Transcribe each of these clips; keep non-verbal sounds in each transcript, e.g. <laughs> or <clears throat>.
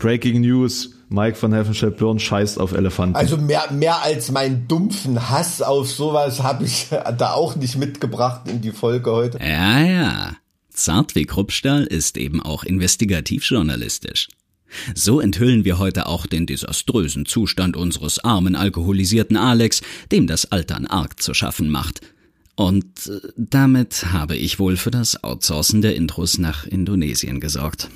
Breaking News. Mike von Helfenstedt Birn scheißt auf Elefanten. Also mehr, mehr als meinen dumpfen Hass auf sowas habe ich <laughs> da auch nicht mitgebracht in die Folge heute. Ja, ja. Zart wie Kruppstahl ist eben auch investigativjournalistisch. So enthüllen wir heute auch den desaströsen Zustand unseres armen alkoholisierten Alex, dem das Altern arg zu schaffen macht. Und äh, damit habe ich wohl für das Outsourcen der Intros nach Indonesien gesorgt.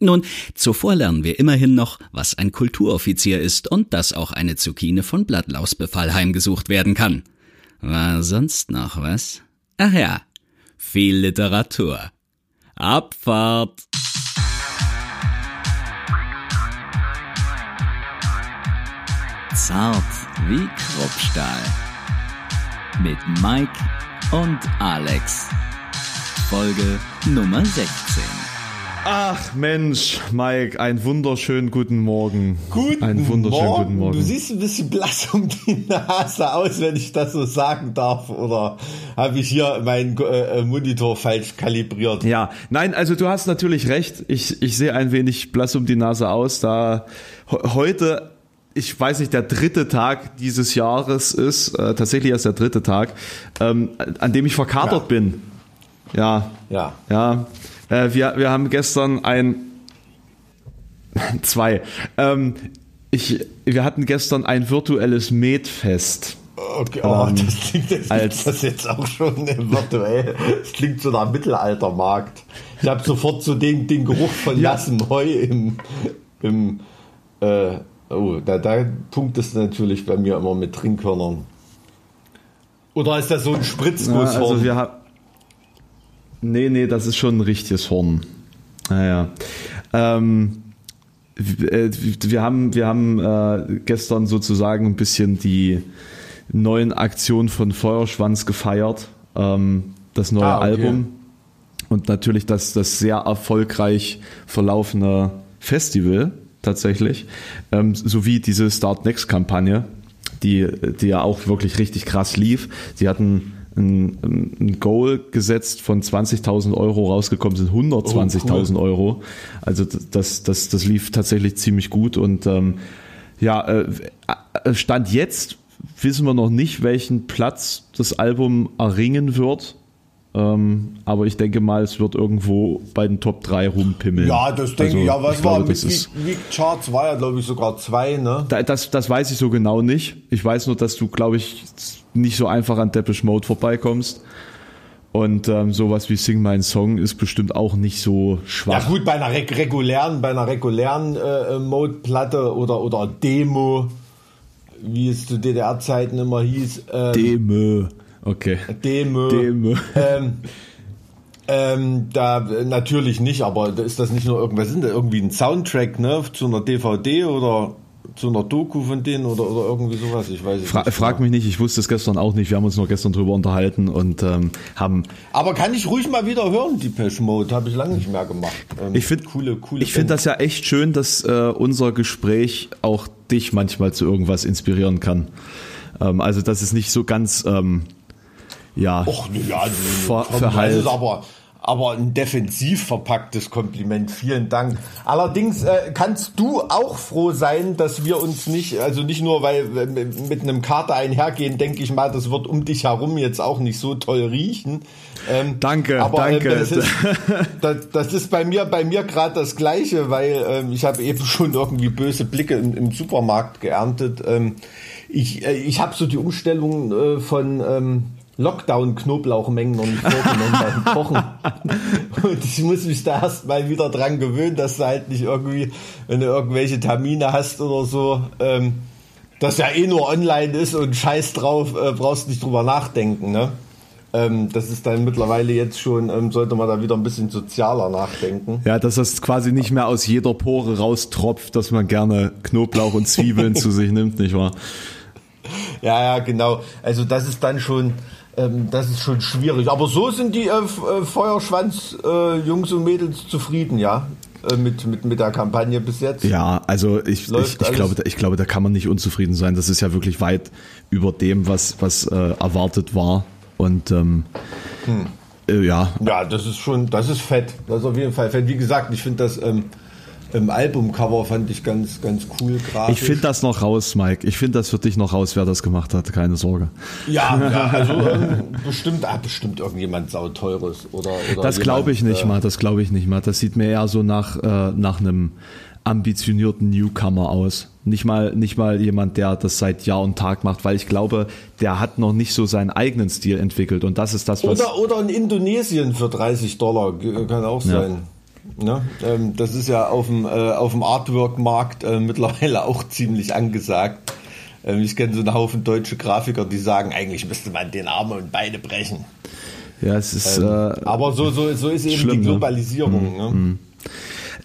Nun, zuvor lernen wir immerhin noch, was ein Kulturoffizier ist und dass auch eine Zucchine von Blattlausbefall heimgesucht werden kann. War sonst noch was? Ach ja, viel Literatur. Abfahrt! Zart wie Kruppstahl. Mit Mike und Alex. Folge Nummer 16. Ach Mensch, Mike, einen wunderschönen guten Morgen. Guten einen wunderschönen Morgen. guten Morgen. Du siehst ein bisschen blass um die Nase aus, wenn ich das so sagen darf. Oder habe ich hier meinen äh, Monitor falsch kalibriert? Ja, nein, also du hast natürlich recht. Ich, ich sehe ein wenig blass um die Nase aus, da heute ich weiß nicht, der dritte Tag dieses Jahres ist, äh, tatsächlich erst der dritte Tag, ähm, an dem ich verkatert Ja. bin. Ja. Ja. Ja. Äh, wir, wir haben gestern ein zwei. Ähm, ich, wir hatten gestern ein virtuelles Metfest. Okay, oh, Ähm, das klingt jetzt, als- das jetzt auch schon <laughs> virtuell. Das klingt so nach Mittelaltermarkt. Ich habe sofort so den, den Geruch von Ja. nassem Heu im, im äh, oh, da, da punkt es natürlich bei mir immer mit Trinkhörnern. Oder ist das so ein Ja, Spritzgusshorn? also wir haben. Nee, nee, das ist schon ein richtiges Horn. Naja. Ähm, äh, wir haben, wir haben äh, gestern sozusagen ein bisschen die neuen Aktionen von Feuerschwanz gefeiert. Ähm, das neue Ah, okay. Album. Und natürlich das, das sehr erfolgreich verlaufene Festival tatsächlich. Ähm, sowie diese Start Next Kampagne, die, die ja auch wirklich richtig krass lief. Sie hatten ein, ein Goal gesetzt von 20.000 Euro, rausgekommen sind 120.000 Oh, Euro. Also das, das, das lief tatsächlich ziemlich gut und ähm, ja, äh, Stand jetzt wissen wir noch nicht, welchen Platz das Album erringen wird. Ähm, aber ich denke mal, es wird irgendwo bei den Top 3 rumpimmeln. ja, das denke Also, ich. Ja, was ich war glaube, mit Week, Charts? War ja, glaube ich, sogar zwei, ne? da- das, das weiß ich so genau nicht. Ich weiß nur, dass du, glaube ich, nicht so einfach an Depeche Mode vorbeikommst. Und ähm, sowas wie Sing My Song ist bestimmt auch nicht so Ja schwach. gut, bei einer reg regulären, bei einer regulären äh, Mode-Platte oder, oder Demo, wie es zu DDR-Zeiten immer hieß. Ähm, Deme. Okay. Demo. Deme. Ähm, ähm, da äh, natürlich nicht, aber da ist das nicht nur irgendwas, sind da irgendwie ein Soundtrack, ne, zu einer DVD oder zu einer Doku von denen oder, oder irgendwie sowas, ich weiß es Fra nicht. frag mich nicht, ich wusste es gestern auch nicht. Wir haben uns nur gestern drüber unterhalten und ähm, haben Aber kann ich ruhig mal wieder hören, die Pesh Mode, habe ich lange nicht mehr gemacht. Ähm, Ich finde coole, coole Ich finde das ja echt schön, dass äh, unser Gespräch auch dich manchmal zu irgendwas inspirieren kann. Ähm, also das ist nicht so ganz ähm, ja Och, ja, Ver- komm, verheilt. das ist aber, aber ein defensiv verpacktes Kompliment. Vielen Dank. Allerdings äh, kannst du auch froh sein, dass wir uns nicht, also nicht nur, weil wir mit einem Kater einhergehen, denke ich mal, das wird um dich herum jetzt auch nicht so toll riechen. Ähm, Danke, aber, danke. Ähm, das, ist, <laughs> das, das ist bei mir, bei mir gerade das Gleiche, weil ähm, ich habe eben schon irgendwie böse Blicke im, im Supermarkt geerntet. Ähm, ich äh, ich habe so die Umstellung äh, von ähm, Lockdown-Knoblauchmengen noch nicht vorgenommen beim <laughs> Kochen. Und ich muss mich da erst mal wieder dran gewöhnen, dass du halt nicht irgendwie, wenn du irgendwelche Termine hast oder so, ähm, das ja eh nur online ist und scheiß drauf, äh, brauchst nicht drüber nachdenken, ne? Ähm, das ist dann mittlerweile jetzt schon, ähm, sollte man da wieder ein bisschen sozialer nachdenken. ja, dass das quasi nicht mehr aus jeder Pore raustropft, dass man gerne Knoblauch und Zwiebeln <laughs> zu sich nimmt, nicht wahr? Ja, ja, genau. Also das ist dann schon, ähm, das ist schon schwierig. Aber so sind die äh, F- äh, Feuerschwanz-Jungs und Mädels zufrieden, ja, äh, mit, mit, mit der Kampagne bis jetzt. Ja, also ich, ich, Läuft ich, glaube, da- ich glaube, da kann man nicht unzufrieden sein. Das ist ja wirklich weit über dem, was, was äh, erwartet war. Und ähm, äh, ja, Ja, das ist schon, das ist fett. Das ist auf jeden Fall fett. Wie gesagt, ich finde das, ähm, im Albumcover fand ich ganz, ganz cool grafisch. Ich finde das noch raus, Mike. Ich finde das für dich noch raus, wer das gemacht hat. Keine Sorge. Ja, <laughs> ja also ähm, bestimmt, ah, bestimmt irgendjemand sauteures oder, oder Das glaube ich nicht äh, mal. Das glaube ich nicht mal. Das sieht mir eher so nach äh, nach einem ambitionierten Newcomer aus. Nicht mal, nicht mal jemand, der das seit Jahr und Tag macht, weil ich glaube, der hat noch nicht so seinen eigenen Stil entwickelt und das ist das, was. Oder, oder in Indonesien für 30 Dollar, kann auch sein. Ja. Ähm, das ist ja auf dem, äh, auf dem Artwork-Markt äh, mittlerweile auch ziemlich angesagt. Ähm, ich kenne so einen Haufen deutsche Grafiker, die sagen, eigentlich müsste man den Arme und Beine brechen. Ja, es ist. Ähm, äh, aber so, so, so ist eben schlimm, die ne? Globalisierung. Ne? Mhm. Ne?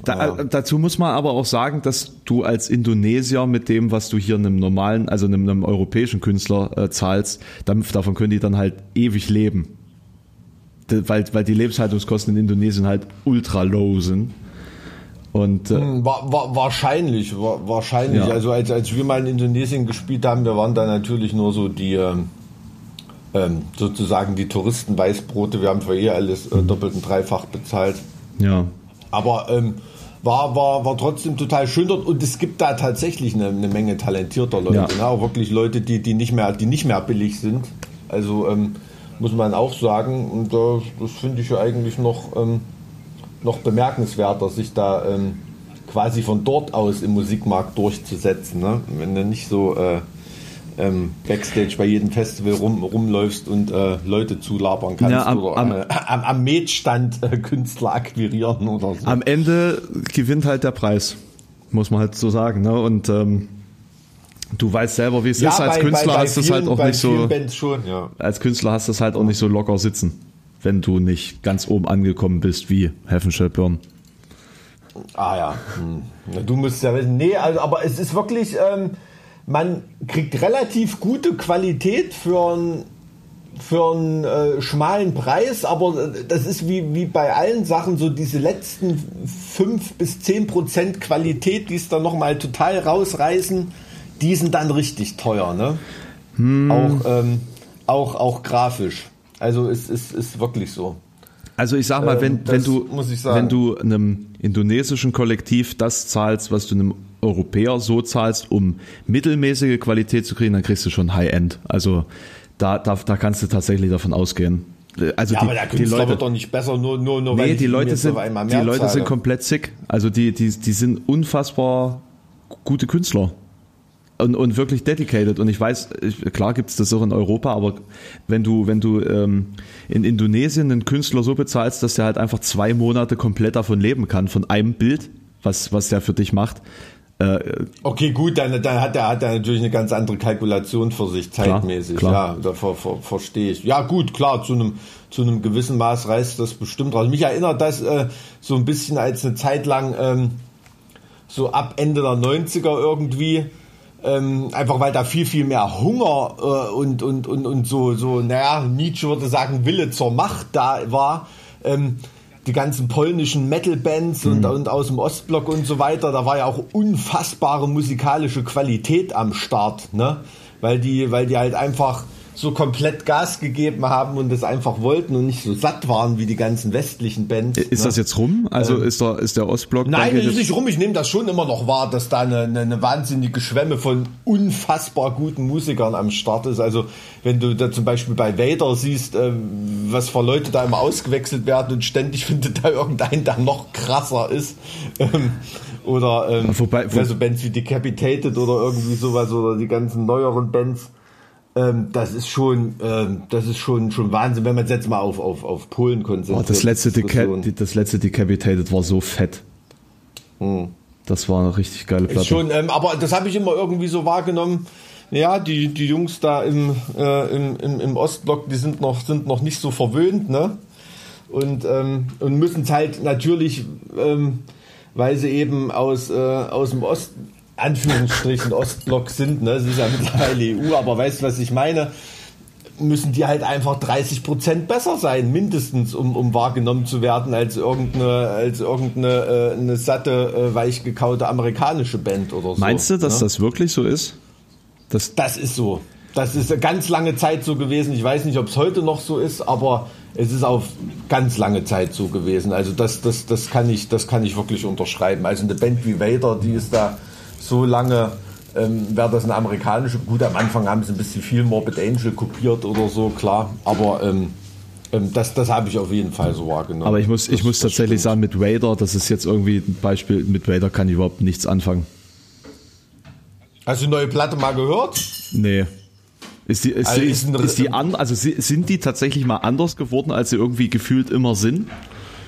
Da, ja. Äh, dazu muss man aber auch sagen, dass du als Indonesier mit dem, was du hier einem normalen, also einem, einem europäischen Künstler äh, zahlst, dann, davon können die dann halt ewig leben. Weil, weil die Lebenshaltungskosten in Indonesien halt ultra low sind. Und, äh, hm, war, war, wahrscheinlich, war, wahrscheinlich. Ja. Also als, als wir mal in Indonesien gespielt haben, wir waren da natürlich nur so die ähm, ähm sozusagen die Touristenweißbrote. Wir haben für eh alles äh, doppelt und dreifach bezahlt. Ja. Aber ähm, war, war, war trotzdem total schön dort und es gibt da tatsächlich eine, eine Menge talentierter Leute, ja. ne? auch wirklich Leute, die, die, nicht mehr, die nicht mehr billig sind. Also ähm, muss man auch sagen, und das, das finde ich ja eigentlich noch, ähm, noch bemerkenswerter, sich da ähm, quasi von dort aus im Musikmarkt durchzusetzen. Ne? Wenn du nicht so äh, ähm, Backstage bei jedem Festival rum, rumläufst und äh, Leute zulabern kannst ja, am, oder am, äh, am, am Metstand äh, Künstler akquirieren oder so. Am Ende gewinnt halt der Preis, muss man halt so sagen. Ne? Und ähm, du weißt selber, wie es ja, ist. Als bei, Künstler bei, bei hast du es halt auch nicht so. Schon, ja. Als Künstler hast du es halt auch nicht so locker sitzen, wenn du nicht ganz oben angekommen bist wie Burn. Ah ja, hm. du musst ja wissen. Nee, also, aber es ist wirklich. Ähm, man kriegt relativ gute Qualität für einen für einen äh, schmalen Preis, aber das ist wie, wie bei allen Sachen so diese letzten 5 bis 10 Prozent Qualität, die es dann nochmal total rausreißen, die sind dann richtig teuer, ne? Hm. Auch, ähm, auch, auch grafisch. Also es ist, ist wirklich so. Also ich sag mal, wenn, ähm, wenn du wenn du einem indonesischen Kollektiv das zahlst, was du einem Europäer so zahlst, um mittelmäßige Qualität zu kriegen, dann kriegst du schon High-End. Also da, da, da kannst du tatsächlich davon ausgehen. Also ja, die, aber der Künstler die Leute, wird doch nicht besser, nur, nur, nur nee, weil die Leute sind, die Leute sind komplett sick. Also die, die, die sind unfassbar gute Künstler und, und wirklich dedicated. Und ich weiß, klar gibt es das auch in Europa, aber wenn du, wenn du ähm, in Indonesien einen Künstler so bezahlst, dass der halt einfach zwei Monate komplett davon leben kann, von einem Bild, was, was der für dich macht, äh, okay, gut, dann, dann hat er hat er natürlich eine ganz andere Kalkulation für sich zeitmäßig. Klar, klar. Ja, da ver, ver, verstehe ich. Ja, gut, klar, zu einem zu einem gewissen Maß reißt das bestimmt raus. Mich erinnert das äh, so ein bisschen als eine Zeit lang ähm, so ab Ende der 90er irgendwie. Ähm, einfach weil da viel, viel mehr Hunger äh, und, und, und, und so, so, naja, Nietzsche würde sagen, Wille zur Macht da war. Ähm, die ganzen polnischen Metal-Bands mhm. und, und aus dem Ostblock und so weiter, da war ja auch unfassbare musikalische Qualität am Start, ne? Weil die, weil die halt einfach so komplett Gas gegeben haben und das einfach wollten und nicht so satt waren wie die ganzen westlichen Bands. Ist ne? das jetzt rum? Also ähm, ist, der, ist der Ostblock? Nein, ist nicht rum. Ich nehme das schon immer noch wahr, dass da eine, eine, eine, wahnsinnige Schwemme von unfassbar guten Musikern am Start ist. Also wenn du da zum Beispiel bei Vader siehst, ähm, was für Leute da immer ausgewechselt werden und ständig <laughs> findet da irgendein, der noch krasser ist. Ähm, oder ähm, Wobei, wo, also Bands wie Decapitated oder irgendwie sowas oder die ganzen neueren Bands ähm, das ist schon, ähm, das ist schon, schon Wahnsinn, wenn man jetzt mal auf, auf, auf Polen konzentriert. Oh, das, letzte das letzte Decapitated war so fett. Hm. Das war eine richtig geile Platte. schon, ähm, aber das habe ich immer irgendwie so wahrgenommen. Ja, die, die Jungs da im, äh, im, im, im Ostblock, die sind noch, sind noch nicht so verwöhnt, ne? Und, ähm, und müssen es halt natürlich, ähm, weil sie eben aus, äh, aus dem Osten Anführungsstrichen Ostblock sind, ne? Es ist ja mittlerweile EU, aber weißt du, was ich meine? Müssen die halt einfach 30 Prozent besser sein, mindestens, um, um wahrgenommen zu werden, als irgendeine, als irgendeine äh, eine satte, äh, weich gekaute amerikanische Band oder so. Meinst du, dass ne? das wirklich so ist? Das, das ist so. Das ist eine ganz lange Zeit so gewesen. Ich weiß nicht, ob es heute noch so ist, aber es ist auf ganz lange Zeit so gewesen. Also das, das, das, kann ich, das kann ich wirklich unterschreiben. Also eine Band wie Vader, die ist da so lange, ähm, wäre das eine amerikanische, gut, am Anfang haben sie ein bisschen viel Morbid Angel kopiert oder so, klar, aber ähm, ähm das, das habe ich auf jeden Fall so wahrgenommen. Aber ich muss, ich muss tatsächlich sagen, mit Vader, das ist jetzt irgendwie ein Beispiel, mit Vader kann ich überhaupt nichts anfangen. Hast du die neue Platte mal gehört? Nee. Ist die, ist, also ist, ist, ist die an, also sind die tatsächlich mal anders geworden, als sie irgendwie gefühlt immer sind?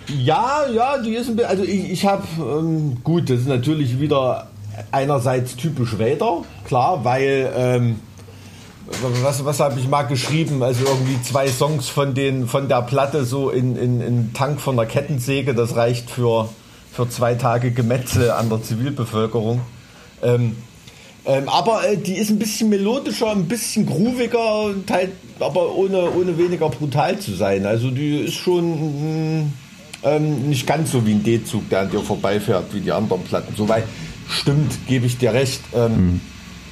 Ja, ja, die ist ein bisschen, also ich, ich habe, ähm, gut, das ist natürlich wieder einerseits typisch Vader, klar, weil, ähm, was, was habe ich mal geschrieben? Also irgendwie zwei Songs von, den, von der Platte so in, in, in Tank von der Kettensäge, das reicht für, für zwei Tage Gemetzel an der Zivilbevölkerung. Ähm, ähm, aber äh, die ist ein bisschen melodischer, ein bisschen grooviger, halt, aber ohne, ohne weniger brutal zu sein. Also die ist schon mm, ähm, nicht ganz so wie ein D-Zug, der an dir vorbeifährt, wie die anderen Platten. Soweit stimmt, gebe ich dir recht. Ähm, mhm.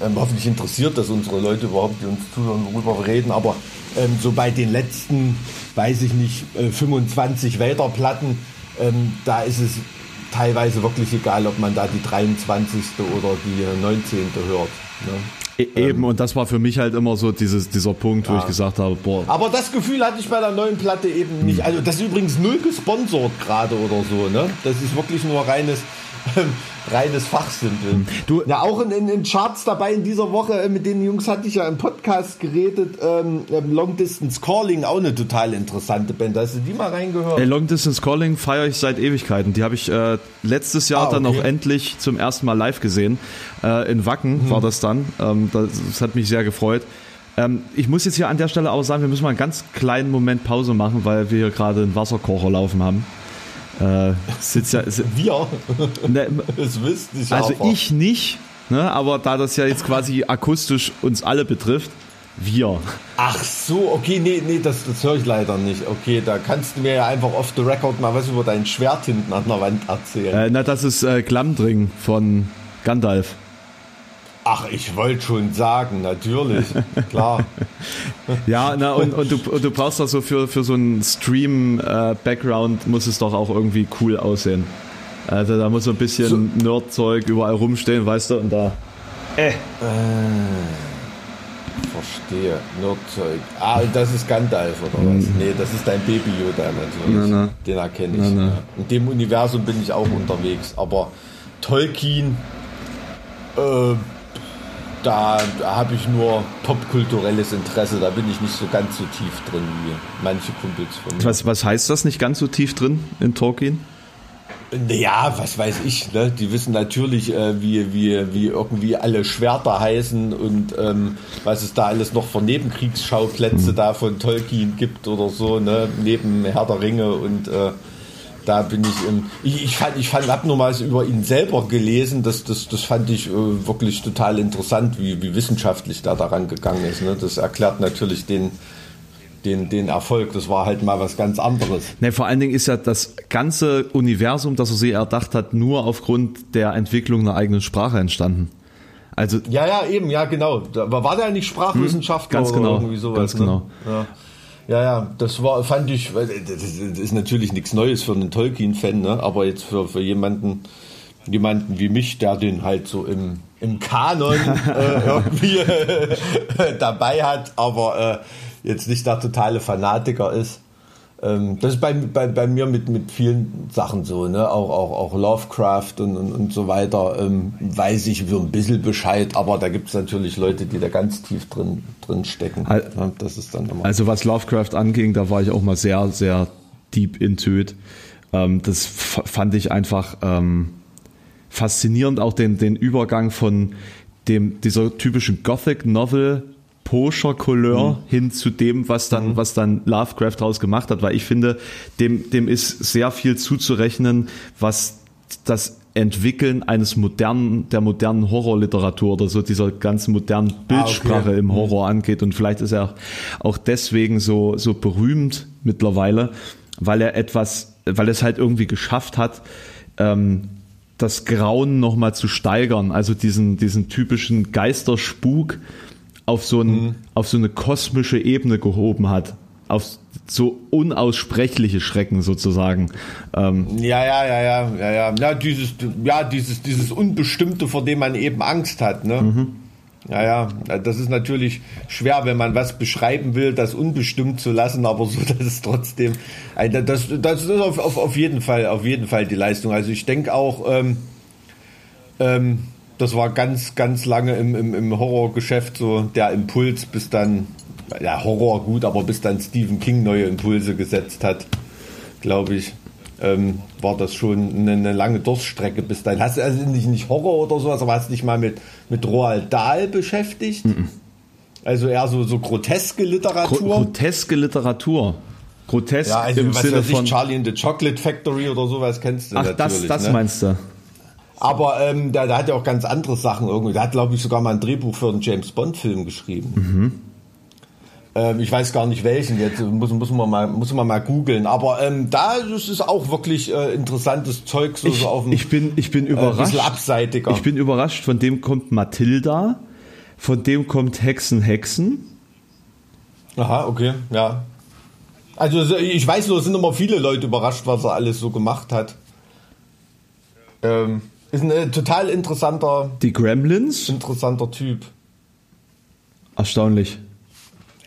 ähm, hoffentlich interessiert das unsere Leute überhaupt, die uns zuhören, worüber wir reden. Aber ähm, so bei den letzten, weiß ich nicht, äh, 25 Vader-Platten, ähm, da ist es teilweise wirklich egal, ob man da die 23. oder die 19. hört. Ne? E eben, und das war für mich halt immer so dieses, dieser Punkt, wo ja. ich gesagt habe, boah. Aber das Gefühl hatte ich bei der neuen Platte eben nicht. Hm. Also das ist übrigens null gesponsert gerade oder so, ne? Das ist wirklich nur reines <laughs> reines Fachsimpeln. Du, ja, auch in, in, in, Charts dabei in dieser Woche, äh, mit den Jungs hatte ich ja im Podcast geredet, ähm, ähm, Long Distance Calling, auch eine total interessante Band. Hast du die mal reingehört? Hey, Long Distance Calling feiere ich seit Ewigkeiten. Die habe ich äh, letztes Jahr ah, okay. dann auch endlich zum ersten Mal live gesehen. Äh, in Wacken mhm. war das dann. Ähm, das, das, hat mich sehr gefreut. Ähm, ich muss jetzt hier an der Stelle auch sagen, wir müssen mal einen ganz kleinen Moment Pause machen, weil wir hier gerade einen Wasserkocher laufen haben. Äh, sitzt ja, <laughs> Wir? Ne, das wüsste ich Also aber. ich nicht, ne, aber da das ja jetzt quasi akustisch uns alle betrifft, wir. Ach so, okay, nee, nee, das, das höre ich leider nicht. Okay, da kannst du mir ja einfach off the record mal was über dein Schwert hinten an der Wand erzählen. Äh, na, das ist äh, Glamdring von Gandalf. Ach, ich wollte schon sagen, natürlich, klar. <laughs> ja, na, und, und, du, und du brauchst doch so für, für so einen Stream-Background, äh, muss es doch auch irgendwie cool aussehen. Also da muss so ein bisschen so. Nerdzeug überall rumstehen, weißt du, und da. Äh. äh verstehe, Nerdzeug. Ah, das ist Gandalf oder was? Mhm. Nee, das ist dein Baby Yoda natürlich. Na, na. Den erkenne ich. Na, In dem Universum bin ich auch unterwegs, aber Tolkien. Äh, da, da habe ich nur popkulturelles Interesse, da bin ich nicht so ganz so tief drin wie manche Kumpels von mir. Was, was heißt das nicht ganz so tief drin in Tolkien? Naja, was weiß ich, ne? Die wissen natürlich, äh, wie, wie, wie irgendwie alle Schwerter heißen und ähm, was es da alles noch für Nebenkriegsschauplätze mhm. da von Tolkien gibt oder so, ne? Neben Herr der Ringe und äh, da bin ich, ähm, ich, ich fand, ich fand, hab nur mal über ihn selber gelesen, das, das, das fand ich äh, wirklich total interessant, wie, wie wissenschaftlich da daran gegangen ist. Ne? Das erklärt natürlich den, den, den Erfolg. Das war halt mal was ganz anderes. Ne, vor allen Dingen ist ja das ganze Universum, das er sich erdacht hat, nur aufgrund der Entwicklung einer eigenen Sprache entstanden. Also ja, ja, eben, ja, genau. Aber war der nicht Sprachwissenschaftler hm, ganz genau, oder irgendwie sowas? Ganz genau. Ne? Ja. Ja, ja, das war, fand ich, das ist natürlich nichts Neues für einen Tolkien-Fan, ne? aber jetzt für, für jemanden, jemanden wie mich, der den halt so im, im Kanon äh, <laughs> irgendwie äh, dabei hat, aber äh, jetzt nicht der totale Fanatiker ist, ähm, das ist bei, bei, bei mir mit, mit vielen Sachen so, ne? auch, auch, auch Lovecraft und, und, und so weiter, ähm, weiß ich so ein bisschen Bescheid, aber da gibt es natürlich Leute, die da ganz tief drin, drin stecken. Ja, das ist dann immer also was Lovecraft anging, da war ich auch mal sehr, sehr deep into it. Ähm, das fand ich einfach ähm, faszinierend, auch den, den Übergang von dem, dieser typischen Gothic Poscher Couleur mhm. hin zu dem, was dann, mhm. was dann Lovecraft daraus gemacht hat, weil ich finde, dem, dem ist sehr viel zuzurechnen, was das Entwickeln eines modernen, der modernen Horrorliteratur oder so dieser ganzen modernen Bildsprache ah, okay. im mhm. Horror angeht. Und vielleicht ist er auch deswegen so, so berühmt mittlerweile, weil er etwas, weil es halt irgendwie geschafft hat, ähm, das Grauen nochmal zu steigern, also diesen, diesen typischen Geisterspuk, auf so, ein, mhm. auf so eine kosmische Ebene gehoben hat. auf so unaussprechliche Schrecken sozusagen. Ähm, ja, ja, ja, ja, ja, ja. Ja, dieses, ja, dieses, dieses Unbestimmte, vor dem man eben Angst hat, ne? Mhm. Ja, ja, das ist natürlich schwer, wenn man was beschreiben will, das unbestimmt zu lassen, aber so, <laughs> dass es trotzdem, das, das ist auf, auf, auf jeden Fall, auf jeden Fall die Leistung. Also ich denke auch, ähm, ähm, das war ganz, ganz lange im, im, im Horrorgeschäft so der Impuls, bis dann, ja, Horror gut, aber bis dann Stephen King neue Impulse gesetzt hat, glaube ich, ähm, war das schon eine, eine, lange Durststrecke bis dann. Hast du also nicht, nicht Horror oder sowas, aber hast du dich mal mit, mit Roald Dahl beschäftigt? Mm Also eher so, so groteske Literatur? Groteske Literatur. Grotesk ja, also, im Sinne von Charlie in the Chocolate Factory oder sowas kennst du Ach, das, das ne? meinst du? Aber ähm, der, der, hat ja auch ganz andere Sachen irgendwie. Der hat, glaube ich, sogar mal ein Drehbuch für einen James Bond-Film geschrieben. Mhm. Ähm, ich weiß gar nicht welchen jetzt, muss, muss man mal, muss man mal googeln. Aber ähm, da ist es auch wirklich äh, interessantes Zeug. So, ich, so auf dem, ich bin, ich bin überrascht. Äh, abseitiger. Ich bin überrascht. Von dem kommt Mathilda, von dem kommt Hexen, Hexen. Aha, okay, ja. Also ich weiß nur, es sind immer viele Leute überrascht, was er alles so gemacht hat. Ähm, ist ein äh, total interessanter. Die Gremlins? Interessanter Typ. Erstaunlich.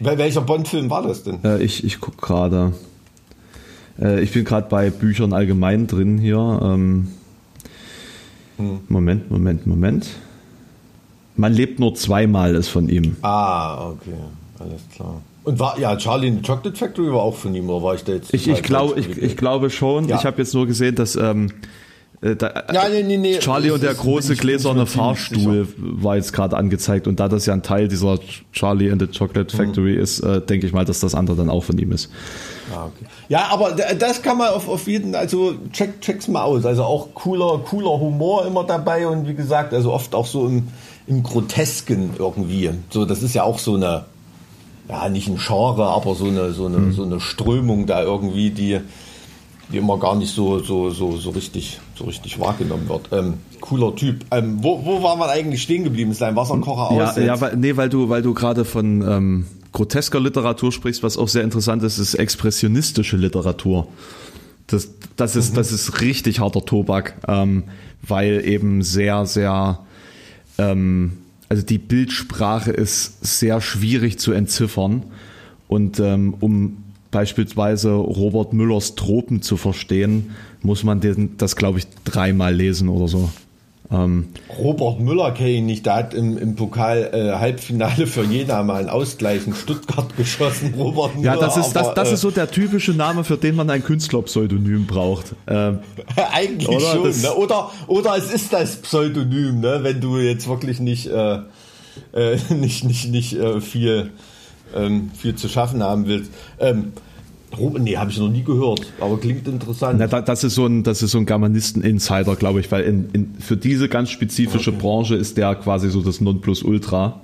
Wel welcher Bond-Film war das denn? Äh, ich ich gucke gerade. Äh, ich bin gerade bei Büchern allgemein drin hier. Ähm, hm. Moment, Moment, Moment. Man lebt nur zweimal ist von ihm. Ah, okay, alles klar. Und war ja Charlie in the Chocolate Factory war auch von ihm, oder war ich da jetzt? Ich, ich, glaub, ich, ich glaube schon. Ja. Ich habe jetzt nur gesehen, dass ähm, äh, da, ja, nee, nee, nee. Charlie und der große gläserne Fahrstuhl war jetzt gerade angezeigt und da das ja ein Teil dieser Charlie and the Chocolate mhm. Factory mhm. ist, äh, denke ich mal, dass das andere dann auch von ihm ist. Ah, okay. Ja, aber das kann man auf, auf jeden, also check, check's mal aus. Also auch cooler, cooler Humor immer dabei und wie gesagt, also oft auch so im, im Grotesken irgendwie. So, das ist ja auch so eine, ja, nicht ein Genre, aber so eine, so eine, mhm. so eine Strömung da irgendwie, die, die immer gar nicht so, so, so, so richtig, so richtig wahrgenommen wird. Ähm, cooler Typ. Ähm, wo, wo war man eigentlich stehen geblieben? Ist dein Wasserkocher ja, aus? Ja, weil, nee, weil du, weil du gerade von ähm, grotesker Literatur sprichst, was auch sehr interessant ist, ist expressionistische Literatur. Das, das ist, mhm. das ist richtig harter Tobak, ähm, weil eben sehr, sehr, ähm, also die Bildsprache ist sehr schwierig zu entziffern. Und ähm, um beispielsweise Robert Müllers Tropen zu verstehen, muss man den, das, glaube ich, dreimal lesen oder so. Ähm, Robert Müller kenne ich nicht, der hat im, im Pokal äh, Halbfinale für Jena mal einen Ausgleich in Stuttgart <laughs> geschossen, Robert Müller. Ja, das ist, aber, das, das äh, ist so der typische Name, für den man ein Künstlerpseudonym braucht. Ähm, <laughs> Eigentlich oder? schon, das, ne? oder, oder es ist das Pseudonym, ne? wenn du jetzt wirklich nicht, äh, äh, <laughs> nicht, nicht, nicht äh, viel ähm, viel zu schaffen haben willst. Ähm, Nee, habe ich noch nie gehört, aber klingt interessant. Na, das ist so ein, das ist so ein Germanisten-Insider, glaube ich, weil in, in, für diese ganz spezifische okay. Branche ist der quasi so das Nonplusultra.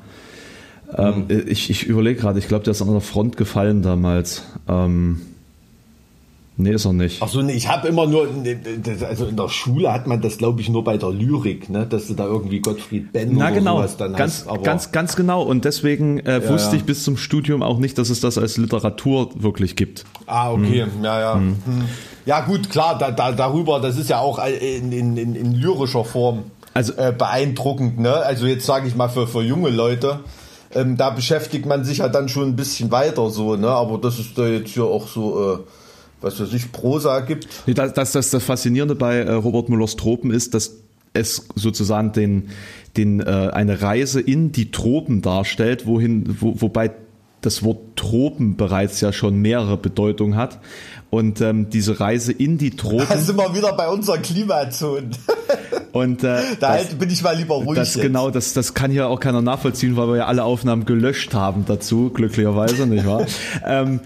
Ähm, mhm. Ich, ich überlege gerade, ich glaube, der ist an der Front gefallen damals. Ähm, Nee, ist er nicht. Ach so, nee, ich habe immer nur, also in der Schule hat man das, glaube ich, nur bei der Lyrik, ne, dass du da irgendwie Gottfried Benn Na, oder genau. sowas dann ganz, hast. Aber ganz, ganz genau. Und deswegen äh, wusste ja. ich bis zum Studium auch nicht, dass es das als Literatur wirklich gibt. Ah, okay, hm. ja, ja. Hm. hm. Ja, gut, klar, da, da, darüber, das ist ja auch in, in, in, in lyrischer Form also, äh, beeindruckend, ne? Also jetzt sage ich mal für, für junge Leute. Ähm, da beschäftigt man sich ja dann schon ein bisschen weiter so, ne? Aber das ist da jetzt ja auch so äh, was für sich Prosa gibt. Nee, das, das, das, das Faszinierende bei äh, Robert Müllers Tropen ist, dass es sozusagen den, den, äh, eine Reise in die Tropen darstellt, wohin, wo, wobei das Wort Tropen bereits ja schon mehrere Bedeutungen hat. Und ähm, diese Reise in die Tropen. Da sind wir wieder bei unseren Klimazonen. <laughs> Und äh, da das, bin ich mal lieber ruhig. Das jetzt. genau, das, das kann hier auch keiner nachvollziehen, weil wir ja alle Aufnahmen gelöscht haben dazu, glücklicherweise, nicht wahr? <laughs> ähm,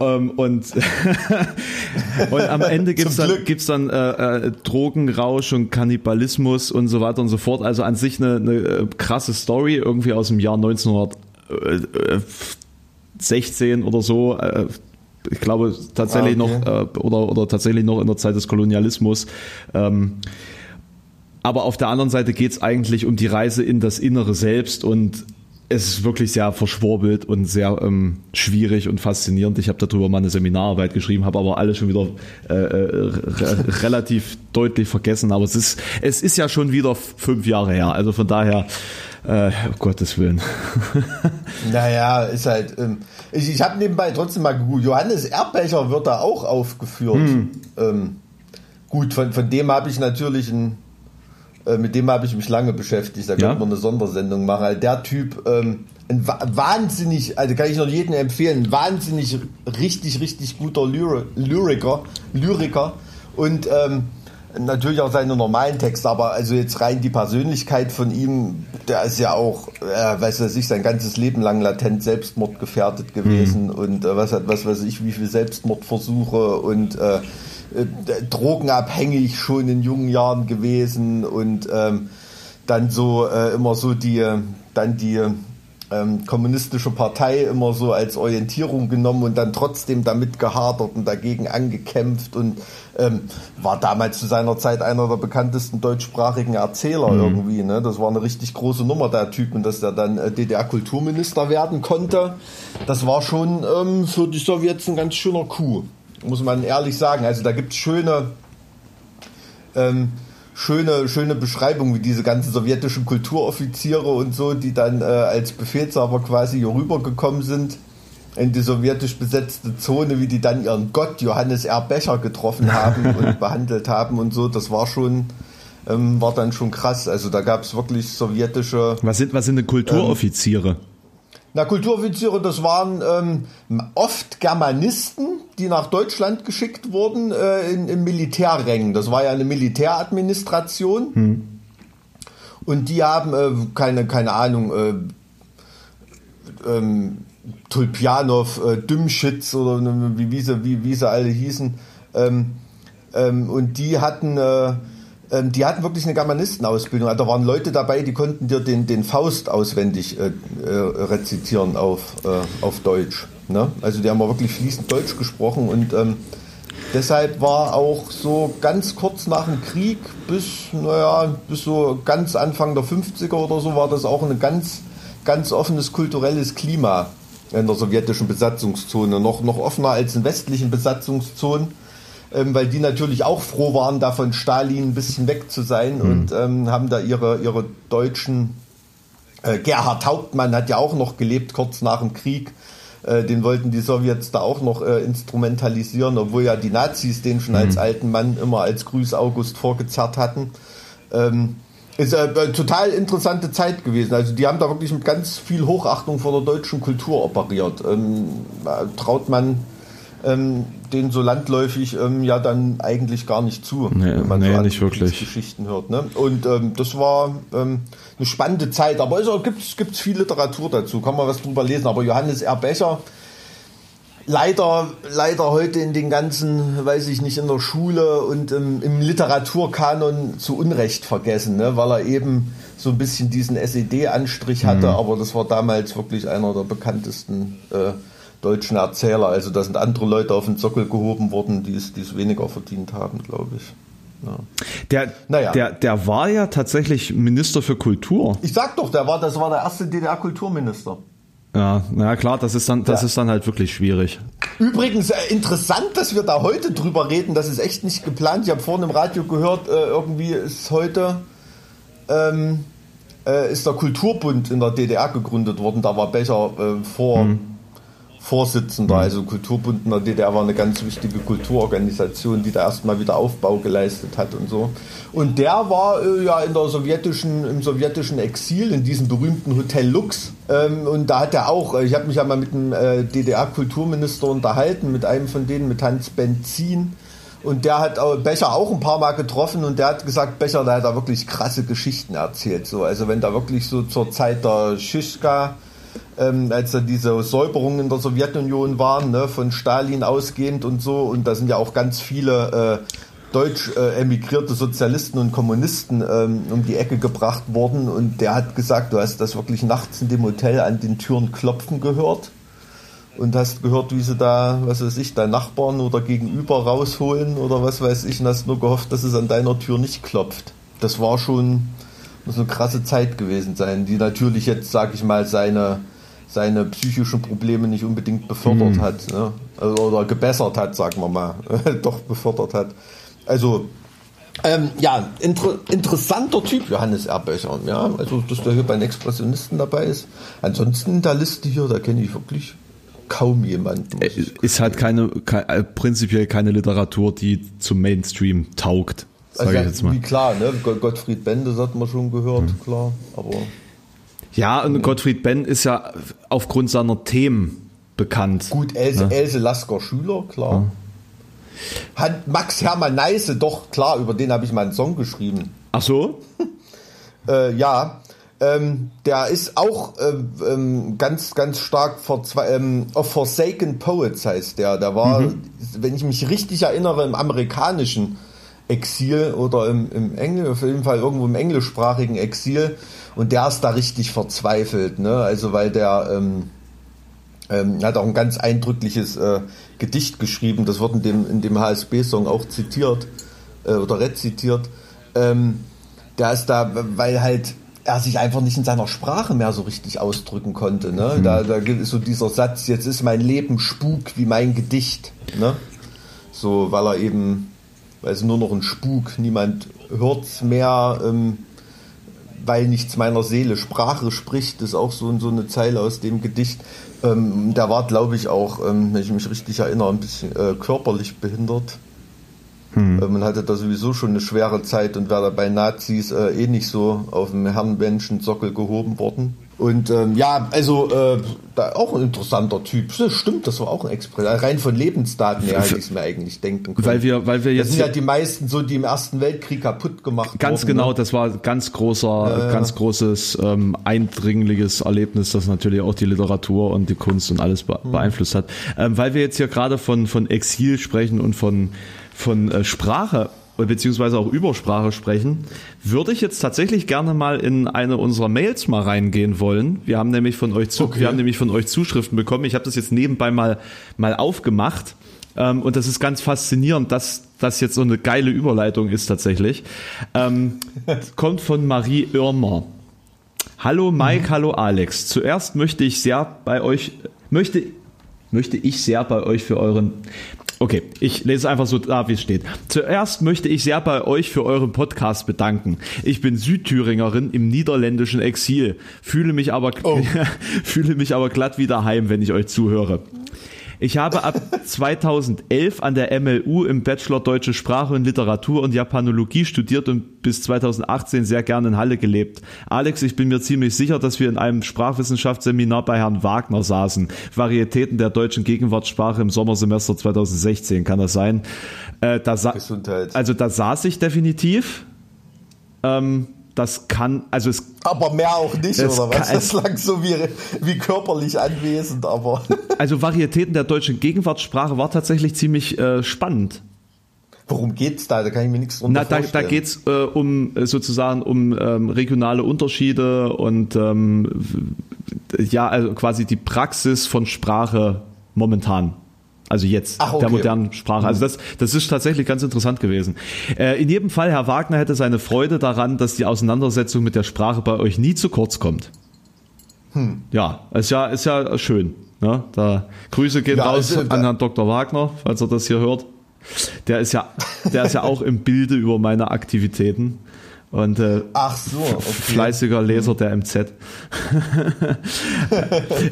ähm, und, <laughs> und am Ende gibt's dann, gibt's dann äh, äh, Drogenrausch und Kannibalismus und so weiter und so fort. Also an sich eine, eine äh, krasse Story, irgendwie aus dem Jahr 1916 oder so. Äh, ich glaube tatsächlich ah, okay. noch äh, oder, oder tatsächlich noch in der Zeit des Kolonialismus. Ähm, aber auf der anderen Seite geht's eigentlich um die Reise in das Innere selbst und es ist wirklich sehr verschwurbelt und sehr ähm, schwierig und faszinierend. Ich habe darüber mal eine Seminararbeit geschrieben, habe aber alles schon wieder äh, äh re <laughs> relativ deutlich vergessen. Aber es ist, es ist ja schon wieder fünf Jahre her. Also von daher, äh, um Gottes Willen. <laughs> naja, ist halt. Ähm, ich ich habe nebenbei trotzdem mal gegoogelt. Johannes Erdbecher wird da auch aufgeführt. Hm. Ähm, gut, von, von dem habe ich natürlich ein mit dem habe ich mich lange beschäftigt. Da ja? könnte man eine Sondersendung machen. Also der Typ, ähm, ein wahnsinnig, also kann ich noch jedem empfehlen, wahnsinnig richtig, richtig guter Lyri Lyriker, Lyriker und ähm, natürlich auch seine normalen Texte, aber also jetzt rein die Persönlichkeit von ihm, der ist ja auch, äh, weiß was ich, sein ganzes Leben lang latent Selbstmordgefährdet gewesen mhm. und äh, was hat, was weiß ich, wie viele Selbstmordversuche und äh, äh, drogenabhängig schon in jungen Jahren gewesen und ähm, dann so äh, immer so die, dann die ähm, kommunistische Partei immer so als Orientierung genommen und dann trotzdem damit gehadert und dagegen angekämpft und ähm, war damals zu seiner Zeit einer der bekanntesten deutschsprachigen Erzähler mhm. irgendwie. Ne? Das war eine richtig große Nummer, der Typ, und dass der dann äh, DDR-Kulturminister werden konnte. Das war schon ähm, für die Sowjets ein ganz schöner Coup muss man ehrlich sagen. Also da gibt es schöne, ähm, schöne, schöne Beschreibungen, wie diese ganzen sowjetischen Kulturoffiziere und so, die dann äh, als Befehlshaber quasi hier rübergekommen sind in die sowjetisch besetzte Zone, wie die dann ihren Gott Johannes R. Becher getroffen <laughs> haben und behandelt haben und so. Das war schon, ähm, war dann schon krass. Also da gab es wirklich sowjetische. Was sind, was sind denn Kulturoffiziere? Ähm, na, Kulturoffiziere, das waren ähm, oft Germanisten, die nach Deutschland geschickt wurden äh, in, in Militärrängen. Das war ja eine Militäradministration. Hm. Und die haben äh, keine, keine Ahnung, äh, ähm, Tulpianov, äh, Dümschitz oder wie, wie, sie, wie, wie sie alle hießen. Ähm, ähm, und die hatten äh, ähm, die hatten wirklich eine Germanistenausbildung. Also da waren Leute dabei, die konnten dir den, den Faust auswendig äh, äh, rezitieren auf, äh, auf Deutsch. Ne? Also die haben wirklich fließend Deutsch gesprochen und ähm, deshalb war auch so ganz kurz nach dem Krieg bis, naja, bis so ganz Anfang der 50er oder so war das auch ein ganz, ganz offenes kulturelles Klima in der sowjetischen Besatzungszone. Noch, noch offener als in westlichen Besatzungszonen ähm, weil die natürlich auch froh waren, da von Stalin ein bisschen weg zu sein mhm. und ähm, haben da ihre, ihre deutschen. Äh, Gerhard Hauptmann hat ja auch noch gelebt kurz nach dem Krieg. Äh, den wollten die Sowjets da auch noch äh, instrumentalisieren, obwohl ja die Nazis den schon mhm. als alten Mann immer als Grüß August vorgezerrt hatten. Ähm, ist eine äh, total interessante Zeit gewesen. Also die haben da wirklich mit ganz viel Hochachtung vor der deutschen Kultur operiert. Ähm, traut man ähm, den so landläufig ähm, ja dann eigentlich gar nicht zu, nee, wenn man nee, so nicht wirklich. Geschichten hört. Ne? Und ähm, das war ähm, eine spannende Zeit, aber es gibt gibt's viel Literatur dazu, kann man was drüber lesen. Aber Johannes R. Becher, leider, leider heute in den ganzen, weiß ich nicht, in der Schule und im, im Literaturkanon zu Unrecht vergessen, ne? weil er eben so ein bisschen diesen SED-Anstrich hatte, mhm. aber das war damals wirklich einer der bekanntesten äh, deutschen Erzähler. Also da sind andere Leute auf den Sockel gehoben worden, die es, die es weniger verdient haben, glaube ich. Ja. Der, naja. der, der war ja tatsächlich Minister für Kultur. Ich sag doch, der war, das war der erste DDR-Kulturminister. Ja, na klar, das ist dann, das ja. ist dann halt wirklich schwierig. Übrigens äh, interessant, dass wir da heute drüber reden. Das ist echt nicht geplant. Ich habe vorhin im Radio gehört, äh, irgendwie ist heute ähm, äh, ist der Kulturbund in der DDR gegründet worden. Da war Becher äh, vor. Hm Vorsitzender, mhm. also Kulturbund in der DDR war eine ganz wichtige Kulturorganisation, die da erstmal wieder Aufbau geleistet hat und so. Und der war äh, ja in der sowjetischen, im sowjetischen Exil, in diesem berühmten Hotel Lux. Ähm, und da hat er auch, äh, ich habe mich ja mal mit einem äh, DDR-Kulturminister unterhalten, mit einem von denen, mit Hans Benzin. Und der hat Becher auch ein paar Mal getroffen und der hat gesagt, Becher, der hat da wirklich krasse Geschichten erzählt. So. Also wenn da wirklich so zur Zeit der Schischka ähm, als da diese Säuberungen in der Sowjetunion waren, ne, von Stalin ausgehend und so. Und da sind ja auch ganz viele äh, deutsch äh, emigrierte Sozialisten und Kommunisten ähm, um die Ecke gebracht worden. Und der hat gesagt, du hast das wirklich nachts in dem Hotel an den Türen klopfen gehört. Und hast gehört, wie sie da, was weiß ich, deinen Nachbarn oder gegenüber rausholen oder was weiß ich, und hast nur gehofft, dass es an deiner Tür nicht klopft. Das war schon, muss eine krasse Zeit gewesen sein, die natürlich jetzt, sag ich mal, seine, seine psychischen Probleme nicht unbedingt befördert mhm. hat. Ne? Also, oder gebessert hat, sagen wir mal. <laughs> Doch befördert hat. Also, ähm, ja, inter interessanter Typ, Johannes Erböcher. Ja, also, dass der hier bei den Expressionisten dabei ist. Ansonsten in der Liste hier, da kenne ich wirklich kaum jemanden. Äh, ist halt keine, keine, äh, prinzipiell keine Literatur, die zum Mainstream taugt. Sag also, ich jetzt mal. Wie klar, ne? Gottfried Benn, das hat man schon gehört, mhm. klar. Aber. Ja, und Gottfried Benn ist ja aufgrund seiner Themen bekannt. Gut, Else, ne? Else Lasker Schüler, klar. Ja. Hat Max Hermann Neise, doch, klar, über den habe ich mal einen Song geschrieben. Ach so? <laughs> äh, ja, ähm, der ist auch ähm, ähm, ganz, ganz stark ähm, Forsaken Poets heißt der. Der war, mhm. wenn ich mich richtig erinnere, im amerikanischen Exil oder im, im Englisch, auf jeden Fall irgendwo im englischsprachigen Exil. Und der ist da richtig verzweifelt, ne? Also weil der ähm, ähm, hat auch ein ganz eindrückliches äh, Gedicht geschrieben, das wird in dem, in dem HSB-Song auch zitiert äh, oder rezitiert. Ähm, der ist da, weil halt er sich einfach nicht in seiner Sprache mehr so richtig ausdrücken konnte. Ne? Mhm. Da, da ist so dieser Satz, jetzt ist mein Leben Spuk wie mein Gedicht. Ne? So, weil er eben, weil es nur noch ein Spuk, niemand hört es mehr, ähm, weil nichts meiner Seele Sprache spricht, ist auch so, so eine Zeile aus dem Gedicht. Ähm, der war, glaube ich, auch, ähm, wenn ich mich richtig erinnere, ein bisschen äh, körperlich behindert. Hm. Äh, man hatte da sowieso schon eine schwere Zeit und wäre da bei Nazis äh, eh nicht so auf dem Herrenmenschensockel gehoben worden. Und ähm, ja, also äh, da auch ein interessanter Typ. Das stimmt, das war auch ein Express. Rein von Lebensdaten her hätte ich es mir eigentlich denken können. Weil wir, weil wir jetzt das sind ja die meisten so, die im Ersten Weltkrieg kaputt gemacht Ganz wurden, genau, ne? das war ganz großer, äh, ganz großes ähm, eindringliches Erlebnis, das natürlich auch die Literatur und die Kunst und alles be mhm. beeinflusst hat. Ähm, weil wir jetzt hier gerade von von Exil sprechen und von von äh, Sprache beziehungsweise auch Übersprache sprechen, würde ich jetzt tatsächlich gerne mal in eine unserer Mails mal reingehen wollen. Wir haben nämlich von euch, zu, okay. wir haben nämlich von euch Zuschriften bekommen. Ich habe das jetzt nebenbei mal, mal aufgemacht. Ähm, und das ist ganz faszinierend, dass das jetzt so eine geile Überleitung ist tatsächlich. Ähm, <laughs> kommt von Marie Irmer. Hallo Mike, mhm. hallo Alex. Zuerst möchte ich sehr bei euch, möchte, möchte ich sehr bei euch für euren, Okay, ich lese einfach so da, wie es steht. Zuerst möchte ich sehr bei euch für euren Podcast bedanken. Ich bin Südthüringerin im niederländischen Exil, fühle mich aber, oh. <laughs> fühle mich aber glatt wieder heim, wenn ich euch zuhöre. Ich habe ab 2011 an der MLU im Bachelor Deutsche Sprache und Literatur und Japanologie studiert und bis 2018 sehr gerne in Halle gelebt. Alex, ich bin mir ziemlich sicher, dass wir in einem Sprachwissenschaftsseminar bei Herrn Wagner saßen. Varietäten der deutschen Gegenwartssprache im Sommersemester 2016, kann das sein? Äh, da Gesundheit. Also da saß ich definitiv. Ähm, das kann, also es. Aber mehr auch nicht, oder was? das klang so wie, wie körperlich anwesend, aber. <laughs> also Varietäten der deutschen Gegenwartssprache war tatsächlich ziemlich äh, spannend. Worum geht's da? Da kann ich mir nichts drunter Na, da, vorstellen. Da geht's äh, um äh, sozusagen um ähm, regionale Unterschiede und ähm, ja, also quasi die Praxis von Sprache momentan. Also jetzt, Ach, okay. der modernen Sprache. Also das, das ist tatsächlich ganz interessant gewesen. Äh, in jedem Fall, Herr Wagner hätte seine Freude daran, dass die Auseinandersetzung mit der Sprache bei euch nie zu kurz kommt. Hm. Ja, ist ja, ist ja schön. Ne? Da Grüße gehen ja, raus also, an Herrn Dr. Wagner, falls er das hier hört. Der ist ja, der ist ja auch im Bilde über meine Aktivitäten. Und äh, Ach so, okay. fleißiger Leser der MZ. <laughs>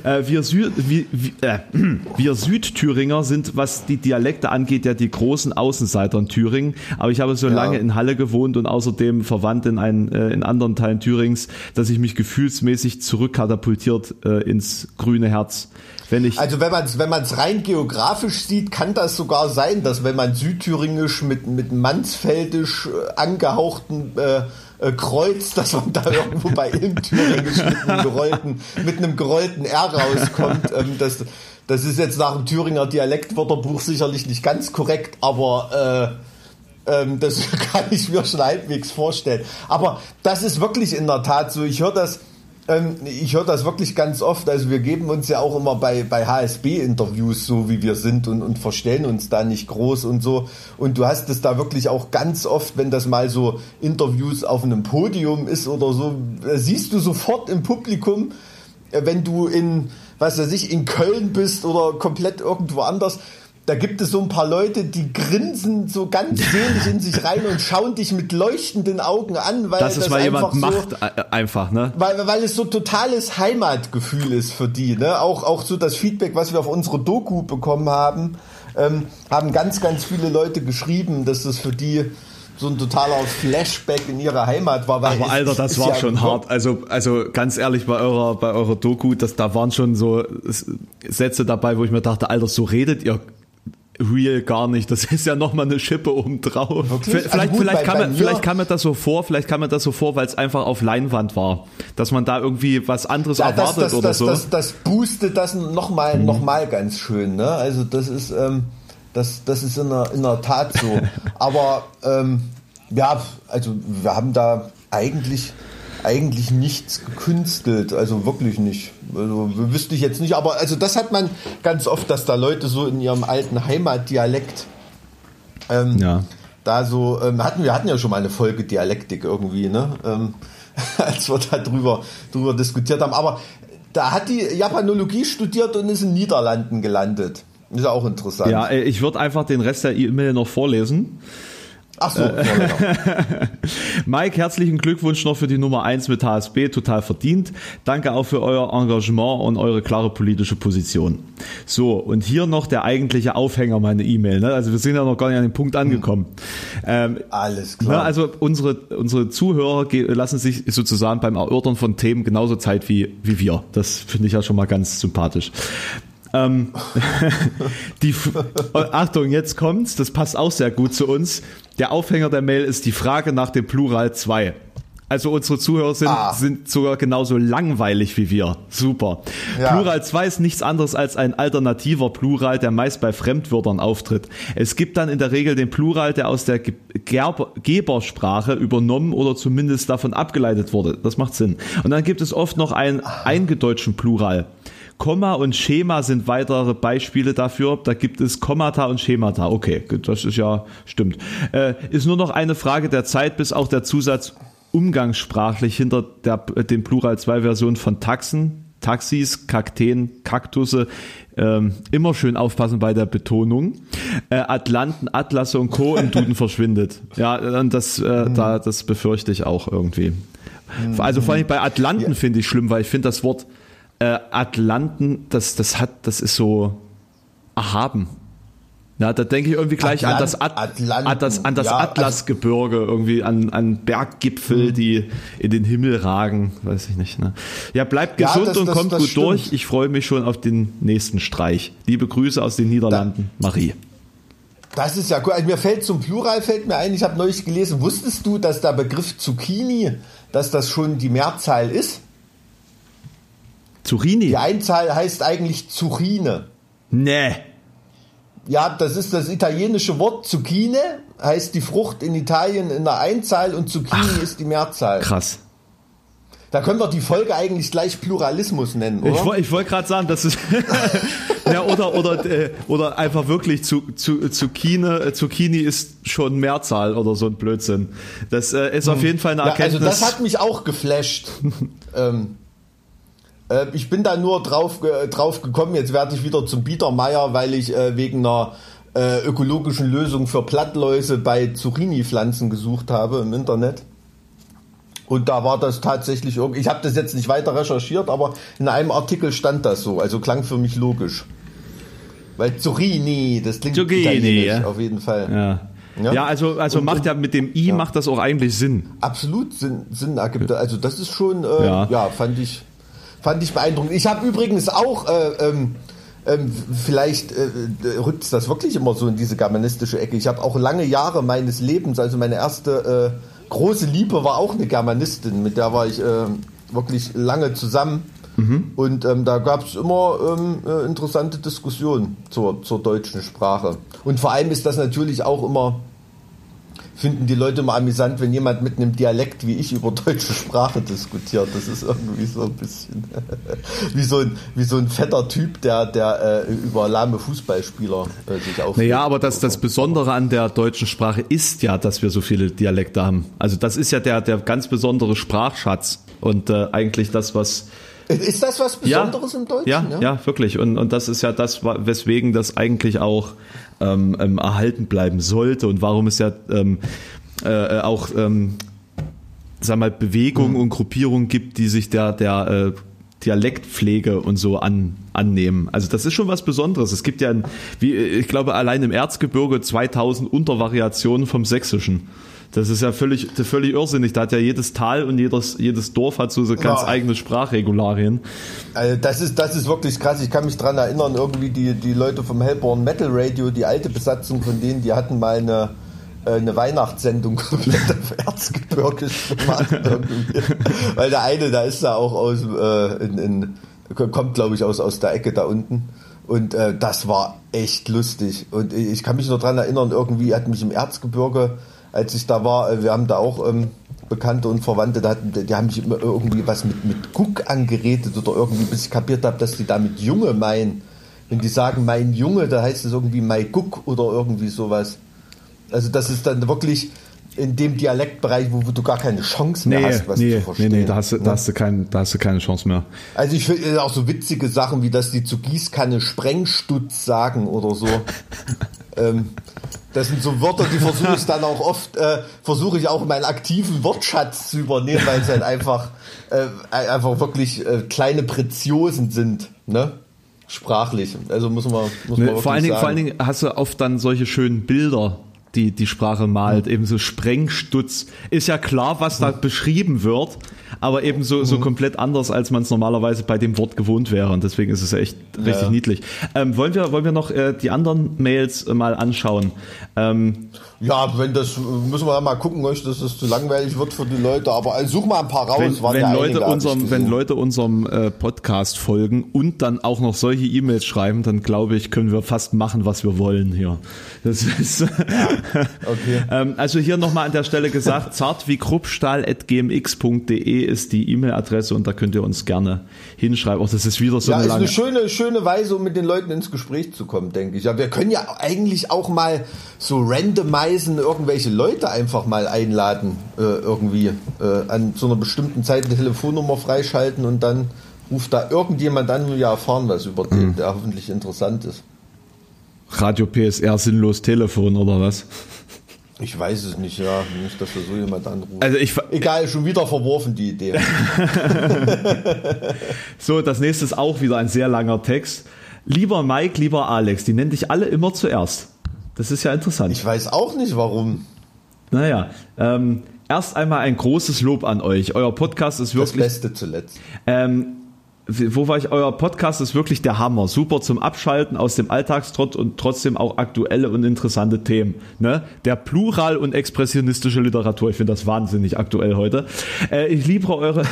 äh, wir, Sü wie, wie, äh, <clears throat> wir Südthüringer sind, was die Dialekte angeht, ja die großen Außenseiter in Thüringen. Aber ich habe so ja. lange in Halle gewohnt und außerdem verwandt in, einen, äh, in anderen Teilen Thürings, dass ich mich gefühlsmäßig zurückkatapultiert äh, ins grüne Herz. Wenn ich also wenn man es wenn man's rein geografisch sieht, kann das sogar sein, dass wenn man südthüringisch mit, mit mansfeldisch äh, angehauchten äh, äh, Kreuz, dass man da irgendwo bei <laughs> Ilmthüringisch mit einem gerollten, mit einem gerollten R rauskommt. Ähm, das, das ist jetzt nach dem Thüringer Dialektwörterbuch sicherlich nicht ganz korrekt, aber äh, ähm, das <laughs> kann ich mir schon halbwegs vorstellen. Aber das ist wirklich in der Tat so. Ich höre das ich höre das wirklich ganz oft. Also wir geben uns ja auch immer bei, bei HSB-Interviews so, wie wir sind und, und verstellen uns da nicht groß und so. Und du hast es da wirklich auch ganz oft, wenn das mal so Interviews auf einem Podium ist oder so, äh, siehst du sofort im Publikum, äh, wenn du in, was weiß ich, in Köln bist oder komplett irgendwo anders, da gibt es so ein paar Leute, die grinsen so ganz <laughs> selig in sich rein und schauen dich mit leuchtenden Augen an, weil das, das weil einfach jemand so, macht äh, einfach, ne? Weil, weil es so totales Heimatgefühl ist für die, ne? Auch, auch so das Feedback, was wir auf unsere Doku bekommen haben, ähm, haben ganz, ganz viele Leute geschrieben, dass es für die so ein totaler Flashback in ihre Heimat war. Aber Alter, das war ja schon hart. Also, also ganz ehrlich, bei eurer, bei eurer Doku, das, da waren schon so Sätze dabei, wo ich mir dachte, Alter, so redet ihr real gar nicht. Das ist ja nochmal eine Schippe oben drauf. Vielleicht, also gut, vielleicht, kam, bei, mir, vielleicht kam mir das so vor, vielleicht kam mir das so vor, weil es einfach auf Leinwand war. Dass man da irgendwie was anderes ja, erwartet das, das, oder das, so. Das, das, boostet das nochmal mhm. noch mal ganz schön. Ne? Also das ist, ähm, das, das ist in der, in der Tat so. <laughs> Aber ähm, ja, also wir haben da eigentlich eigentlich nichts gekünstelt, also wirklich nicht. Also wüsste ich jetzt nicht, aber also das hat man ganz oft, dass da Leute so in ihrem alten Heimatdialekt ähm, ja. da so ähm, hatten wir hatten ja schon mal eine Folge Dialektik irgendwie, ne? Ähm, <laughs> als wir da drüber, drüber diskutiert haben. Aber da hat die Japanologie studiert und ist in Niederlanden gelandet. Ist auch interessant. Ja, ich würde einfach den Rest der E-Mail noch vorlesen. Ach so, äh, <laughs> Mike, herzlichen Glückwunsch noch für die Nummer 1 mit HSB, total verdient. Danke auch für euer Engagement und eure klare politische Position. So, und hier noch der eigentliche Aufhänger meiner E-Mail. Ne? Also wir sind ja noch gar nicht an den Punkt angekommen. Ähm, Alles klar. Ne, also unsere, unsere Zuhörer lassen sich sozusagen beim Erörtern von Themen genauso Zeit wie, wie wir. Das finde ich ja schon mal ganz sympathisch. Ähm, <laughs> die, <laughs> Achtung, jetzt kommt's, das passt auch sehr gut zu uns. Der Aufhänger der Mail ist die Frage nach dem Plural 2. Also unsere Zuhörer sind, ah. sind sogar genauso langweilig wie wir. Super. Ja. Plural 2 ist nichts anderes als ein alternativer Plural, der meist bei Fremdwörtern auftritt. Es gibt dann in der Regel den Plural, der aus der Gerber Gebersprache übernommen oder zumindest davon abgeleitet wurde. Das macht Sinn. Und dann gibt es oft noch einen eingedeutschten Plural. Komma und Schema sind weitere Beispiele dafür. Da gibt es Kommata und Schemata. Okay, das ist ja, stimmt. Äh, ist nur noch eine Frage der Zeit, bis auch der Zusatz umgangssprachlich hinter der, den Plural 2 Versionen von Taxen, Taxis, Kakteen, Kaktusse, ähm, immer schön aufpassen bei der Betonung. Äh, Atlanten, Atlasse und Co. im Duden <laughs> verschwindet. Ja, und das, äh, mhm. da, das befürchte ich auch irgendwie. Mhm. Also vor allem bei Atlanten ja. finde ich schlimm, weil ich finde das Wort äh, Atlanten, das, das hat, das ist so erhaben. Ja, da denke ich irgendwie gleich Atlant, an das, At Atlanten, das, an das ja, also Atlasgebirge, irgendwie an, an Berggipfel, mhm. die in den Himmel ragen, weiß ich nicht. Ne? Ja, bleibt gesund ja, das, und das, kommt das gut stimmt. durch. Ich freue mich schon auf den nächsten Streich. Liebe Grüße aus den Niederlanden, Marie. Das ist ja cool. Also mir fällt zum Plural fällt mir ein, ich habe neulich gelesen, wusstest du, dass der Begriff Zucchini, dass das schon die Mehrzahl ist? Zucchini? Die Einzahl heißt eigentlich Zucchine. Nee. Ja, das ist das italienische Wort Zucchine, heißt die Frucht in Italien in der Einzahl und Zucchini Ach, ist die Mehrzahl. Krass. Da können wir die Folge eigentlich gleich Pluralismus nennen, oder? Ich, wollte gerade sagen, das ist <laughs> ja oder oder äh, oder einfach wirklich zu, zu, Zucchini, äh, Zucchini ist schon Mehrzahl oder so ein Blödsinn. Das äh, ist auf hm. jeden Fall eine Erkenntnis. Ja, also das hat mich auch geflasht. <laughs> ähm, äh, ich bin da nur drauf, drauf gekommen, jetzt werde ich wieder zum Biedermeier, weil ich äh, wegen einer äh, ökologischen Lösung für Plattläuse bei Zucchini-Pflanzen gesucht habe im Internet. Und da war das tatsächlich irgendwie, ich habe das jetzt nicht weiter recherchiert, aber in einem Artikel stand das so, also klang für mich logisch. Weil Zucchini, das klingt Zucchini, ja. auf jeden Fall. Ja. Ja, ja also, also und, macht ja mit dem I ja. macht das auch eigentlich Sinn. Absolut Sinn, Sinn ergibt. Also das ist schon, äh, ja. ja, fand ich, Fand ich beeindruckend. Ich habe übrigens auch, äh, ähm, ähm, vielleicht äh, rückt das wirklich immer so in diese germanistische Ecke. Ich habe auch lange Jahre meines Lebens, also meine erste äh, große Liebe war auch eine Germanistin, mit der war ich äh, wirklich lange zusammen. Mhm. Und ähm, da gab es immer ähm, äh, interessante Diskussionen zur, zur deutschen Sprache. Und vor allem ist das natürlich auch immer finden die Leute immer amüsant, wenn jemand mit einem Dialekt wie ich über deutsche Sprache diskutiert. Das ist irgendwie so ein bisschen <laughs> wie so ein, wie so ein fetter Typ, der, der äh, über lahme Fußballspieler äh, sich aufregt. Naja, aber das, das Besondere an der deutschen Sprache ist ja, dass wir so viele Dialekte haben. Also das ist ja der, der ganz besondere Sprachschatz und äh, eigentlich das, was ist das was Besonderes ja, im Deutschen? Ja, ja, ja, wirklich. Und, und das ist ja das, weswegen das eigentlich auch ähm, ähm, erhalten bleiben sollte und warum es ja ähm, äh, auch ähm, sag mal, Bewegungen mhm. und Gruppierungen gibt, die sich der, der äh, Dialektpflege und so an, annehmen. Also das ist schon was Besonderes. Es gibt ja, wie ich glaube, allein im Erzgebirge 2000 Untervariationen vom Sächsischen. Das ist ja völlig, völlig irrsinnig. Da hat ja jedes Tal und jedes, jedes Dorf hat so, so ganz ja. eigene Sprachregularien. Also das ist, das ist wirklich krass. Ich kann mich dran erinnern, irgendwie die, die Leute vom Hellborn Metal Radio, die alte Besatzung von denen, die hatten mal eine, äh, eine Weihnachtssendung <laughs> komplett auf Erzgebirgisch gemacht. <laughs> Weil der eine, da ist da auch aus, äh, in, in, kommt glaube ich aus, aus der Ecke da unten. Und äh, das war echt lustig. Und ich kann mich noch dran erinnern, irgendwie hat mich im Erzgebirge als ich da war, äh, wir haben da auch ähm, Bekannte und Verwandte, da hatten, die haben sich immer irgendwie was mit, mit Guck angeredet oder irgendwie, bis ich kapiert habe, dass die damit Junge meinen. Wenn die sagen, mein Junge, da heißt es irgendwie mein Guck oder irgendwie sowas. Also das ist dann wirklich in dem Dialektbereich, wo, du gar keine Chance mehr nee, hast, was nee, zu verstehen. Nee, nee, da hast, du, da, hast du kein, da hast du keine Chance mehr. Also ich finde äh, auch so witzige Sachen, wie dass die zu Gießkanne Sprengstutz sagen oder so. <laughs> ähm, das sind so Wörter, die versuche ich dann auch oft, äh, versuche ich auch in meinen aktiven Wortschatz zu übernehmen, weil es halt <laughs> einfach, äh, einfach wirklich äh, kleine Preziosen sind, ne? Sprachlich. Also muss man, muss man ne, vor allen Dingen, Vor allen Dingen hast du oft dann solche schönen Bilder, die die Sprache malt, eben so Sprengstutz. Ist ja klar, was da beschrieben wird, aber eben so, so mhm. komplett anders, als man es normalerweise bei dem Wort gewohnt wäre. Und deswegen ist es echt richtig ja. niedlich. Ähm, wollen, wir, wollen wir noch äh, die anderen Mails mal anschauen? Ähm, ja, wenn das, müssen wir mal gucken, dass das zu langweilig wird für die Leute, aber also such mal ein paar raus. Wenn, wenn ja Leute, unserem, wenn Leute unserem äh, Podcast folgen und dann auch noch solche E-Mails schreiben, dann glaube ich, können wir fast machen, was wir wollen hier. Das ist, ja, okay. <laughs> ähm, also hier nochmal an der Stelle gesagt, <laughs> zart wie kruppstahl.gmx.de ist die E-Mail-Adresse und da könnt ihr uns gerne hinschreiben. Auch das ist wieder so ja, eine ist lange... eine schöne, schöne Weise, um mit den Leuten ins Gespräch zu kommen, denke ich. Ja, wir können ja eigentlich auch mal so randomisen irgendwelche Leute einfach mal einladen, äh, irgendwie äh, an so einer bestimmten Zeit eine Telefonnummer freischalten und dann ruft da irgendjemand an und wir erfahren was über den, mhm. der hoffentlich interessant ist. Radio PSR sinnlos Telefon oder was? Ich weiß es nicht, ja. Nicht, dass wir so jemand anrufen. Also ich, Egal, schon wieder verworfen die Idee. <laughs> so, das nächste ist auch wieder ein sehr langer Text. Lieber Mike, lieber Alex, die nennen dich alle immer zuerst. Das ist ja interessant. Ich weiß auch nicht warum. Naja, ähm, erst einmal ein großes Lob an euch. Euer Podcast ist wirklich. Das Beste zuletzt. Ähm, wo war ich? Euer Podcast ist wirklich der Hammer. Super zum Abschalten aus dem Alltagstrott und trotzdem auch aktuelle und interessante Themen. Ne? Der Plural und expressionistische Literatur. Ich finde das wahnsinnig aktuell heute. Äh, ich liebe eure,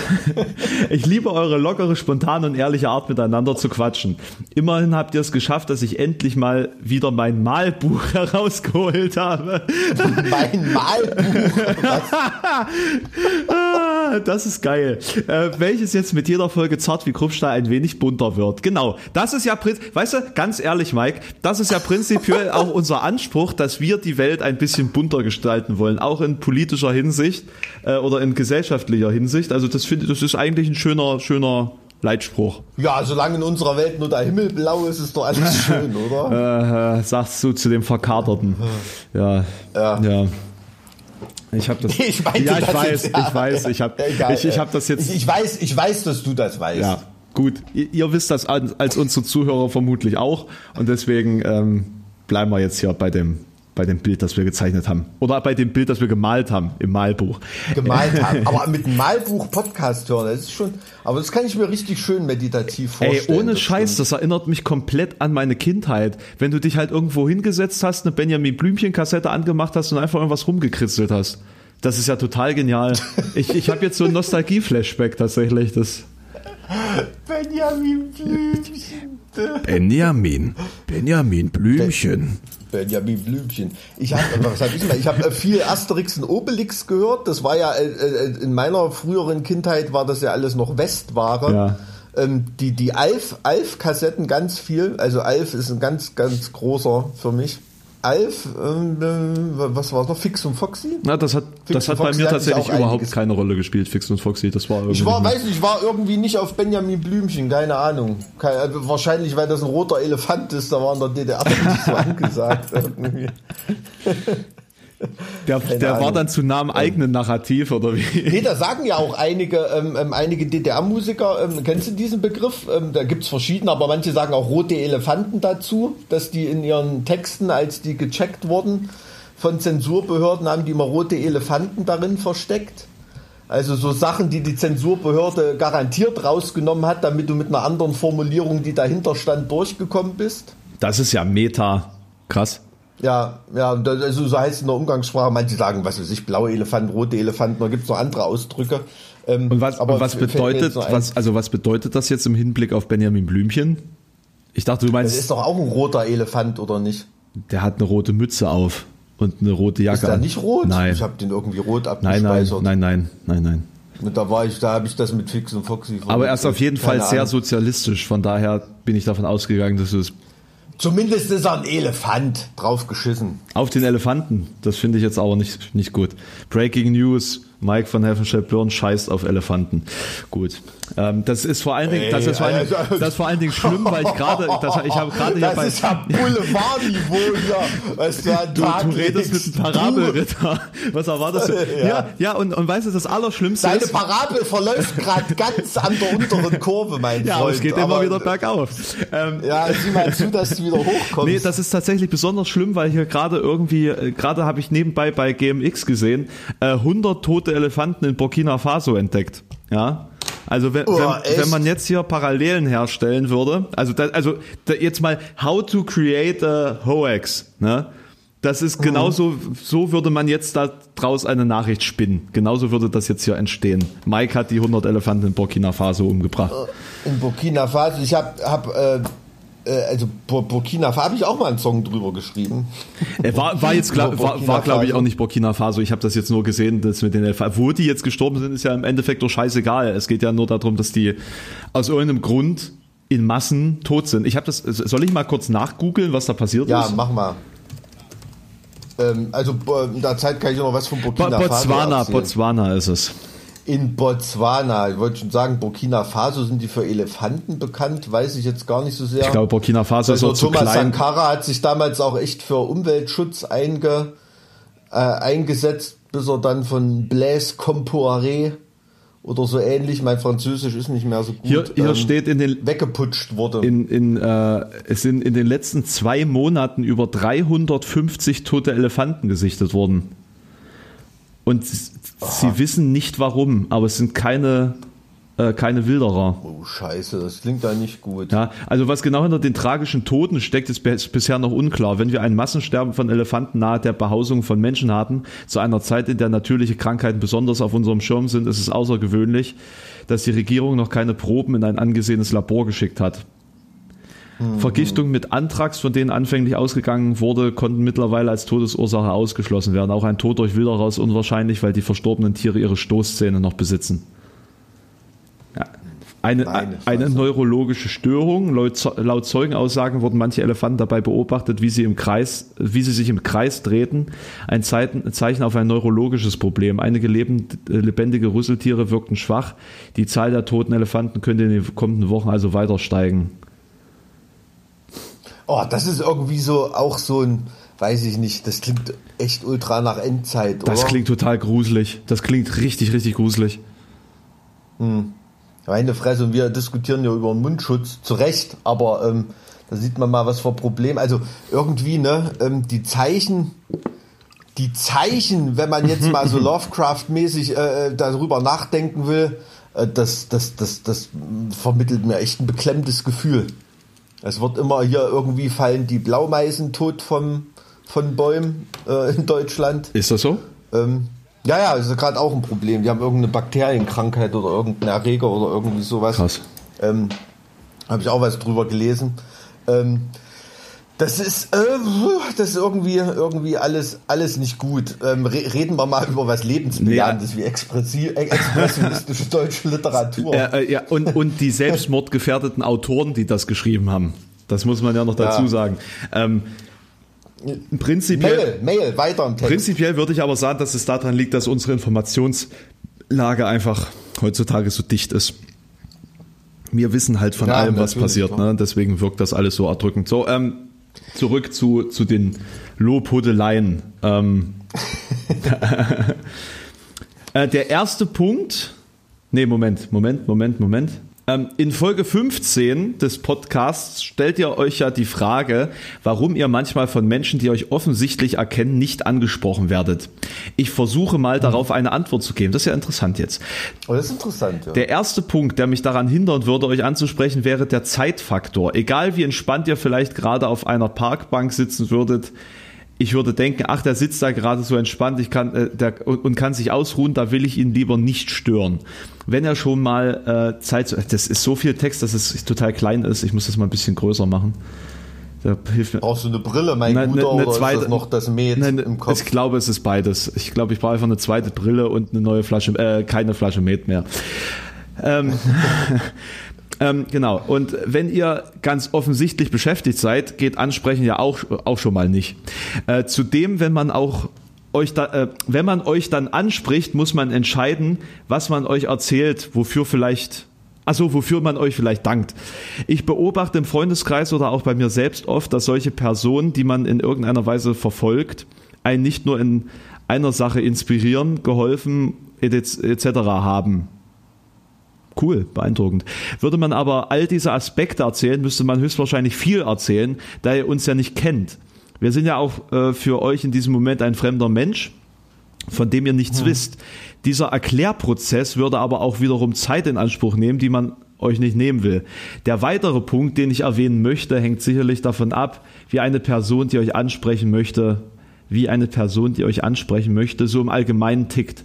<laughs> ich liebe eure lockere, spontane und ehrliche Art miteinander zu quatschen. Immerhin habt ihr es geschafft, dass ich endlich mal wieder mein Malbuch <laughs> herausgeholt habe. Mein Malbuch? <laughs> ah, das ist geil. Äh, welches jetzt mit jeder Folge zart wie Kruppstahl ein wenig bunter wird. Genau. Das ist ja, weißt du, ganz ehrlich, Mike, das ist ja prinzipiell auch unser Anspruch, dass wir die Welt ein bisschen bunter gestalten wollen, auch in politischer Hinsicht äh, oder in gesellschaftlicher Hinsicht. Also das finde das ist eigentlich ein schöner, schöner Leitspruch. Ja, solange in unserer Welt nur der Himmel blau ist, ist doch alles schön, <laughs> oder? äh, sagst du zu dem Verkaterten. Ja. Ja. ja. Ich habe das. <laughs> Ich meinte ja, ich das weiß, jetzt, ja. ich weiß, ich habe, ich, ich habe das jetzt. Ich, weiß, ich weiß, dass du das weißt. Ja, gut. Ihr, ihr wisst das als, als, unsere Zuhörer vermutlich auch und deswegen ähm, bleiben wir jetzt hier bei dem bei dem Bild, das wir gezeichnet haben. Oder bei dem Bild, das wir gemalt haben im Malbuch. Gemalt haben. <laughs> Aber mit Malbuch Podcast hören, das ist schon, aber das kann ich mir richtig schön meditativ vorstellen. Ey, ohne das Scheiß, das erinnert mich komplett an meine Kindheit. Wenn du dich halt irgendwo hingesetzt hast, eine Benjamin Blümchen Kassette angemacht hast und einfach irgendwas rumgekritzelt hast. Das ist ja total genial. <laughs> Ich, ich habe jetzt so ein Nostalgie-Flashback tatsächlich. Das Benjamin Blümchen. Benjamin. Benjamin Blümchen. Benjamin Blümchen. Ich habe, was ich? Ich habe viel Asterix und Obelix gehört. Das war ja äh, äh, in meiner früheren Kindheit war das ja alles noch Westware. Ja. Ähm, die die Alf Alf Kassetten ganz viel. Also Alf ist ein ganz ganz großer für mich. Alf, ähm, äh, was war es noch? Fix und Foxy? Na, das hat, das hat bei mir tatsächlich überhaupt keine Rolle gespielt, Fix und Foxy. Das war irgendwie. Ich war, weiß nicht, ich war irgendwie nicht auf Benjamin Blümchen, keine Ahnung. Keine, also wahrscheinlich, weil das ein roter Elefant ist, da war in der DDR nicht so <laughs> angesagt. Der, der war dann zu nah am eigenen Narrativ, oder wie? Nee, da sagen ja auch einige, ähm, ähm einige DDR-Musiker, ähm, kennst du diesen Begriff? Ähm, da gibt's verschiedene, aber manche sagen auch rote Elefanten dazu, dass die in ihren Texten, als die gecheckt wurden von Zensurbehörden, haben die immer rote Elefanten darin versteckt. Also so Sachen, die die Zensurbehörde garantiert rausgenommen hat, damit du mit einer anderen Formulierung, die dahinter stand, durchgekommen bist. Das ist ja Meta. Krass. Ja, ja, also so heißt es in der Umgangssprache. Manche sagen, was weiß ich, blaue Elefanten, rote Elefanten, da gibt es noch andere Ausdrücke. Ähm, und was, aber was bedeutet, was, also was bedeutet das jetzt im Hinblick auf Benjamin Blümchen? Ich dachte, du meinst. Das ist doch auch ein roter Elefant, oder nicht? Der hat eine rote Mütze auf und eine rote Jacke. Ist der nicht rot? Nein. Ich habe den irgendwie rot abgespeichert. Nein, nein, nein, nein, nein. Und da war ich, da habe ich das mit Fix und Foxy. Aber er ist auf jeden Fall sehr sozialistisch. Von daher bin ich davon ausgegangen, dass es Zumindest ist er ein Elefant draufgeschissen. Auf den Elefanten. Das finde ich jetzt aber nicht, nicht gut. Breaking News. Mike von Helfenstedt-Blörn scheißt auf Elefanten. Gut. Ähm, das ist vor allen Dingen, das ist vor allen, Dingen, das ist vor allen Dingen schlimm, weil ich gerade, <laughs> ich habe gerade Das bei, ist ja Boulevardniveau hier. Was du, du, du redest mit einem Parabelritter. Was erwartest du? <laughs> Ja, ja, ja und, und weißt du, das Allerschlimmste Deine ist. Deine Parabel verläuft gerade ganz an der unteren Kurve, mein ja, Freund. Ja, es geht immer wieder bergauf. Ähm, ja, sieh mal zu, dass du wieder hochkommst. Nee, das ist tatsächlich besonders schlimm, weil hier gerade irgendwie, äh, gerade habe ich nebenbei bei GMX gesehen, äh, 100 tote Elefanten in Burkina Faso entdeckt. Ja. Also wenn, oh, wenn, wenn, man jetzt hier Parallelen herstellen würde, also da, also da jetzt mal How to create a Hoax, ne? Das ist genauso, mhm. so würde man jetzt daraus eine Nachricht spinnen. Genauso würde das jetzt hier entstehen. Mike hat die 100 Elefanten in Burkina Faso umgebracht. In Burkina Faso, ich habe hab, äh, äh, also Burkina Faso habe ich auch mal einen Song drüber geschrieben. Er war, war jetzt glaub, war, war glaube ich auch nicht Burkina Faso. Ich habe das jetzt nur gesehen, dass mit den Elefanten, wo die jetzt gestorben sind, ist ja im Endeffekt doch scheißegal. Es geht ja nur darum, dass die aus irgendeinem Grund in Massen tot sind. Ich habe das. Soll ich mal kurz nachgoogeln, was da passiert ja, ist? Ja, mach mal. Ähm, also in der Zeit kann ich noch was von Burkina Faso Botswana, Botswana ist es in Botswana, ich wollte schon sagen, Burkina Faso sind die für Elefanten bekannt, weiß ich jetzt gar nicht so sehr. Ich glaube, Burkina Faso also ist auch Thomas zu klein. Sankara hat sich damals auch echt für Umweltschutz einge, äh, eingesetzt, bis er dann von Blaise Compaoré oder so ähnlich, mein Französisch ist nicht mehr so gut, hier, hier ähm, steht in den, weggeputscht wurde. In, in, äh, es sind in den letzten zwei Monaten über 350 tote Elefanten gesichtet worden. Und sie wissen nicht warum, aber es sind keine, äh, keine Wilderer. Oh, scheiße, das klingt da nicht gut. Ja, also was genau hinter den tragischen Toten steckt, ist bisher noch unklar. Wenn wir ein Massensterben von Elefanten nahe der Behausung von Menschen haben, zu einer Zeit, in der natürliche Krankheiten besonders auf unserem Schirm sind, ist es außergewöhnlich, dass die Regierung noch keine Proben in ein angesehenes Labor geschickt hat. Mhm. Vergiftung mit Anthrax, von denen anfänglich ausgegangen wurde, konnten mittlerweile als Todesursache ausgeschlossen werden. Auch ein Tod durch Wilderer ist unwahrscheinlich, weil die verstorbenen Tiere ihre Stoßzähne noch besitzen. Ja. Eine, eine neurologische Störung. Laut, laut Zeugenaussagen wurden manche Elefanten dabei beobachtet, wie sie, im Kreis, wie sie sich im Kreis drehten. Ein Zeichen auf ein neurologisches Problem. Einige lebend, lebendige Rüsseltiere wirkten schwach. Die Zahl der toten Elefanten könnte in den kommenden Wochen also weiter steigen. Oh, das ist irgendwie so auch so ein, weiß ich nicht, das klingt echt ultra nach Endzeit, oder? Das klingt total gruselig. Das klingt richtig, richtig gruselig. Hm. Meine Fresse, und wir diskutieren ja über Mundschutz, zu Recht, aber ähm, da sieht man mal, was für Problem. Also irgendwie, ne, ähm, die Zeichen, die Zeichen, wenn man jetzt mal so <laughs> Lovecraft-mäßig äh, äh, darüber nachdenken will, äh, das, das, das, das vermittelt mir echt ein beklemmtes Gefühl. Es wird immer hier irgendwie fallen die Blaumeisen tot vom, von Bäumen äh, in Deutschland. Ist das so? Ähm, ja, ja, ist gerade auch ein Problem. Die haben irgendeine Bakterienkrankheit oder irgendeinen Erreger oder irgendwie sowas. Krass. Ähm, Habe ich auch was drüber gelesen. Ähm, Das ist, äh, das ist irgendwie, irgendwie alles, alles nicht gut. Ähm, re reden wir mal über was Lebensbejahendes ja. wie expressi- äh, expressionistische <laughs> deutsche Literatur. Äh, äh, ja, und, und die <laughs> selbstmordgefährdeten Autoren, die das geschrieben haben. Das muss man ja noch dazu ja. sagen. Ähm, prinzipiell, Mail, Mail, weiter im Text. Prinzipiell würde ich aber sagen, dass es daran liegt, dass unsere Informationslage einfach heutzutage so dicht ist. Wir wissen halt von ja, allem, was passiert. Ne? Deswegen wirkt das alles so erdrückend. So, ähm, zurück zu, zu den Lobhudeleien. Ähm, <laughs> äh, der erste Punkt. Nee, Moment, Moment, Moment, Moment. Ähm, in Folge 15 des Podcasts stellt ihr euch ja die Frage, warum ihr manchmal von Menschen, die euch offensichtlich erkennen, nicht angesprochen werdet. Ich versuche mal darauf eine Antwort zu geben. Das ist ja interessant jetzt. Oh, das ist interessant, ja. Der erste Punkt, der mich daran hindern würde, euch anzusprechen, wäre der Zeitfaktor. Egal wie entspannt ihr vielleicht gerade auf einer Parkbank sitzen würdet, ich würde denken, ach, der sitzt da gerade so entspannt, ich kann, äh, der, und, und, kann sich ausruhen, da will ich ihn lieber nicht stören. Wenn er schon mal äh, Zeit, das ist so viel Text, dass es total klein ist, ich muss das mal ein bisschen größer machen. Da hilft mir. Brauchst du eine Brille, mein nein, Guter, eine, eine zweite, ist noch das Met nein, im Kopf? Ich glaube, es ist beides. Ich glaube, ich brauche einfach eine zweite Brille und eine neue Flasche, äh, keine Flasche Met mehr. Ähm, <laughs> <laughs> Ähm, genau. Und wenn ihr ganz offensichtlich beschäftigt seid, geht Ansprechen ja auch, auch schon mal nicht. Äh, zudem, wenn man auch euch da, äh, wenn man euch dann anspricht, muss man entscheiden, was man euch erzählt, wofür vielleicht also wofür man euch vielleicht dankt. Ich beobachte im Freundeskreis oder auch bei mir selbst oft, dass solche Personen, die man in irgendeiner Weise verfolgt, einen nicht nur in einer Sache inspirieren, geholfen etc. haben. Cool, beeindruckend. Würde man aber all diese Aspekte erzählen, müsste man höchstwahrscheinlich viel erzählen, da ihr uns ja nicht kennt. Wir sind ja auch äh, für euch in diesem Moment ein fremder Mensch, von dem ihr nichts hm. wisst. Dieser Erklärprozess würde aber auch wiederum Zeit in Anspruch nehmen, die man euch nicht nehmen will. Der weitere Punkt, den ich erwähnen möchte, hängt sicherlich davon ab, wie eine Person, die euch ansprechen möchte, wie eine Person, die euch ansprechen möchte, so im Allgemeinen tickt.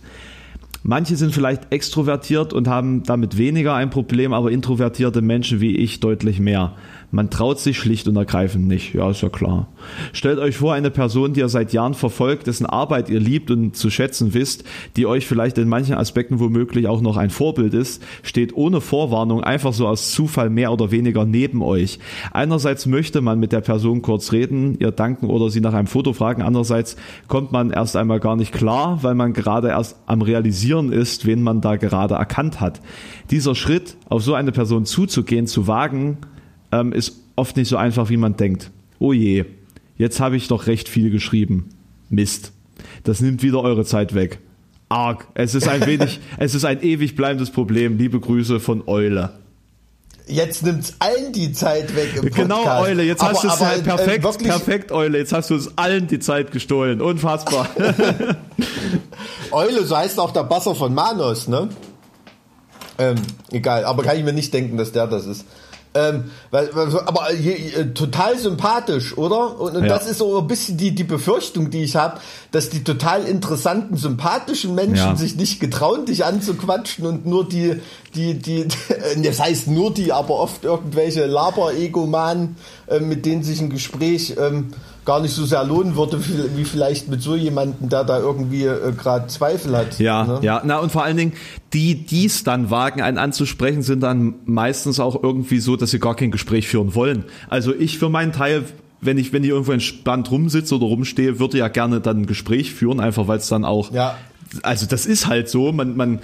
Manche sind vielleicht extrovertiert und haben damit weniger ein Problem, aber introvertierte Menschen wie ich deutlich mehr. Man traut sich schlicht und ergreifend nicht. Ja, ist ja klar. Stellt euch vor, eine Person, die ihr seit Jahren verfolgt, dessen Arbeit ihr liebt und zu schätzen wisst, die euch vielleicht in manchen Aspekten womöglich auch noch ein Vorbild ist, steht ohne Vorwarnung einfach so aus Zufall mehr oder weniger neben euch. Einerseits möchte man mit der Person kurz reden, ihr danken oder sie nach einem Foto fragen. Andererseits kommt man erst einmal gar nicht klar, weil man gerade erst am realisieren ist, wen man da gerade erkannt hat. Dieser Schritt, auf so eine Person zuzugehen, zu wagen, ähm, ist oft nicht so einfach, wie man denkt. Oh je, jetzt habe ich doch recht viel geschrieben. Mist. Das nimmt wieder eure Zeit weg. Arg. Es ist ein wenig, <laughs> es ist ein ewig bleibendes Problem. Liebe Grüße von Eule. Jetzt nimmt's allen die Zeit weg im genau, Podcast. Genau, Eule. Jetzt aber, hast du es halt perfekt, äh, perfekt, Eule. Jetzt hast du es allen die Zeit gestohlen. Unfassbar. <laughs> Eule, so heißt auch der Basser von Manos, ne? Ähm, egal, aber kann ich mir nicht denken, dass der das ist. Ähm, weil, aber je, äh, total sympathisch, oder? Und, und ja. das ist so ein bisschen die, die Befürchtung, die ich habe, dass die total interessanten, sympathischen Menschen ja. sich nicht getrauen, dich anzuquatschen und nur die, die, die, <laughs> das heißt nur die, aber oft irgendwelche Laber-Egomanen, äh, mit denen sich ein Gespräch ähm, gar nicht so sehr lohnen würde, wie vielleicht mit so jemandem, der da irgendwie äh, gerade Zweifel hat. Ja, ne? ja, na und vor allen Dingen, die dies dann wagen, einen anzusprechen, sind dann meistens auch irgendwie so, dass sie gar kein Gespräch führen wollen. Also ich für meinen Teil wenn ich, wenn ich irgendwo entspannt rumsitze oder rumstehe, würde ja gerne dann ein Gespräch führen, einfach weil es dann auch, ja. also das ist halt so, man, man,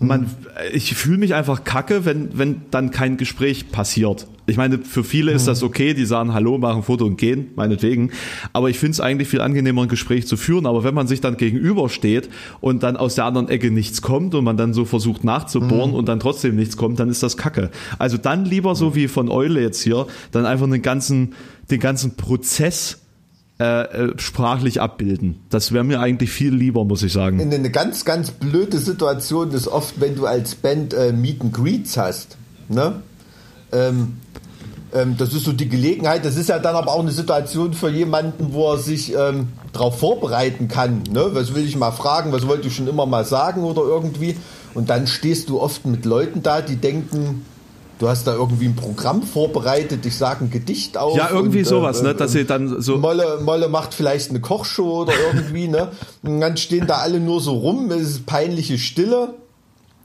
man, ich fühle mich einfach kacke, wenn, wenn dann kein Gespräch passiert. Ich meine, für viele ist das okay, die sagen Hallo, machen ein Foto und gehen, meinetwegen. Aber ich finde es eigentlich viel angenehmer, ein Gespräch zu führen. Aber wenn man sich dann gegenübersteht und dann aus der anderen Ecke nichts kommt und man dann so versucht nachzubohren mhm. und dann trotzdem nichts kommt, dann ist das kacke. Also dann lieber so wie von Eule jetzt hier, dann einfach den ganzen, den ganzen Prozess äh, äh, sprachlich abbilden. Das wäre mir eigentlich viel lieber, muss ich sagen. Eine ganz, ganz blöde Situation ist oft, wenn du als Band äh, Meet and Greets hast. Ne? Ähm, ähm, das ist so die Gelegenheit. Das ist ja dann aber auch eine Situation für jemanden, wo er sich ähm, darauf vorbereiten kann. Ne? Was will ich mal fragen? Was wollte ich schon immer mal sagen oder irgendwie? Und dann stehst du oft mit Leuten da, die denken, du hast da irgendwie ein Programm vorbereitet, ich sage ein Gedicht auf. Ja, irgendwie und, sowas, äh, ne, dass sie dann so. Molle, Molle macht vielleicht eine Kochshow oder irgendwie, ne? Und dann stehen da alle nur so rum, es ist peinliche Stille.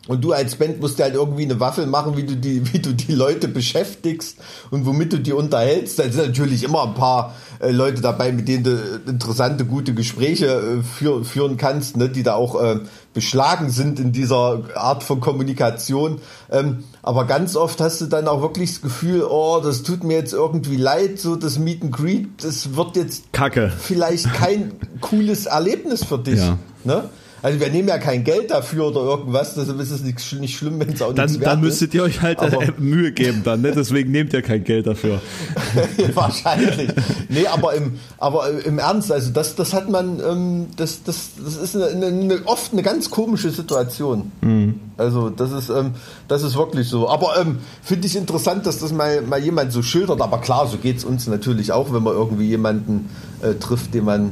Und du als Band musst dir halt irgendwie eine Waffel machen, wie du die, <laughs> wie du die Leute beschäftigst und womit du die unterhältst. Da sind natürlich immer ein paar äh, Leute dabei, mit denen du interessante, gute Gespräche äh, für, führen kannst, ne, die da auch äh, beschlagen sind in dieser Art von Kommunikation. Ähm, aber ganz oft hast du dann auch wirklich das Gefühl, oh, das tut mir jetzt irgendwie leid, so das Meet and Greet, das wird jetzt Kacke. vielleicht kein <laughs> cooles Erlebnis für dich. Ja. Ne? Also wir nehmen ja kein Geld dafür oder irgendwas, deshalb ist es nicht, nicht schlimm, wenn es auch dann, nichts Dann müsstet ihr euch halt aber, Mühe geben dann, ne? deswegen nehmt ihr kein Geld dafür. <laughs> Wahrscheinlich. Nee, aber im, aber im Ernst, also das, das hat man, ähm, das, das, das ist eine, eine, oft eine ganz komische Situation. Mhm. Also das ist, ähm, das ist wirklich so. Aber ähm, finde ich interessant, dass das mal, mal jemand so schildert. Aber klar, so geht es uns natürlich auch, wenn man irgendwie jemanden äh, trifft, den man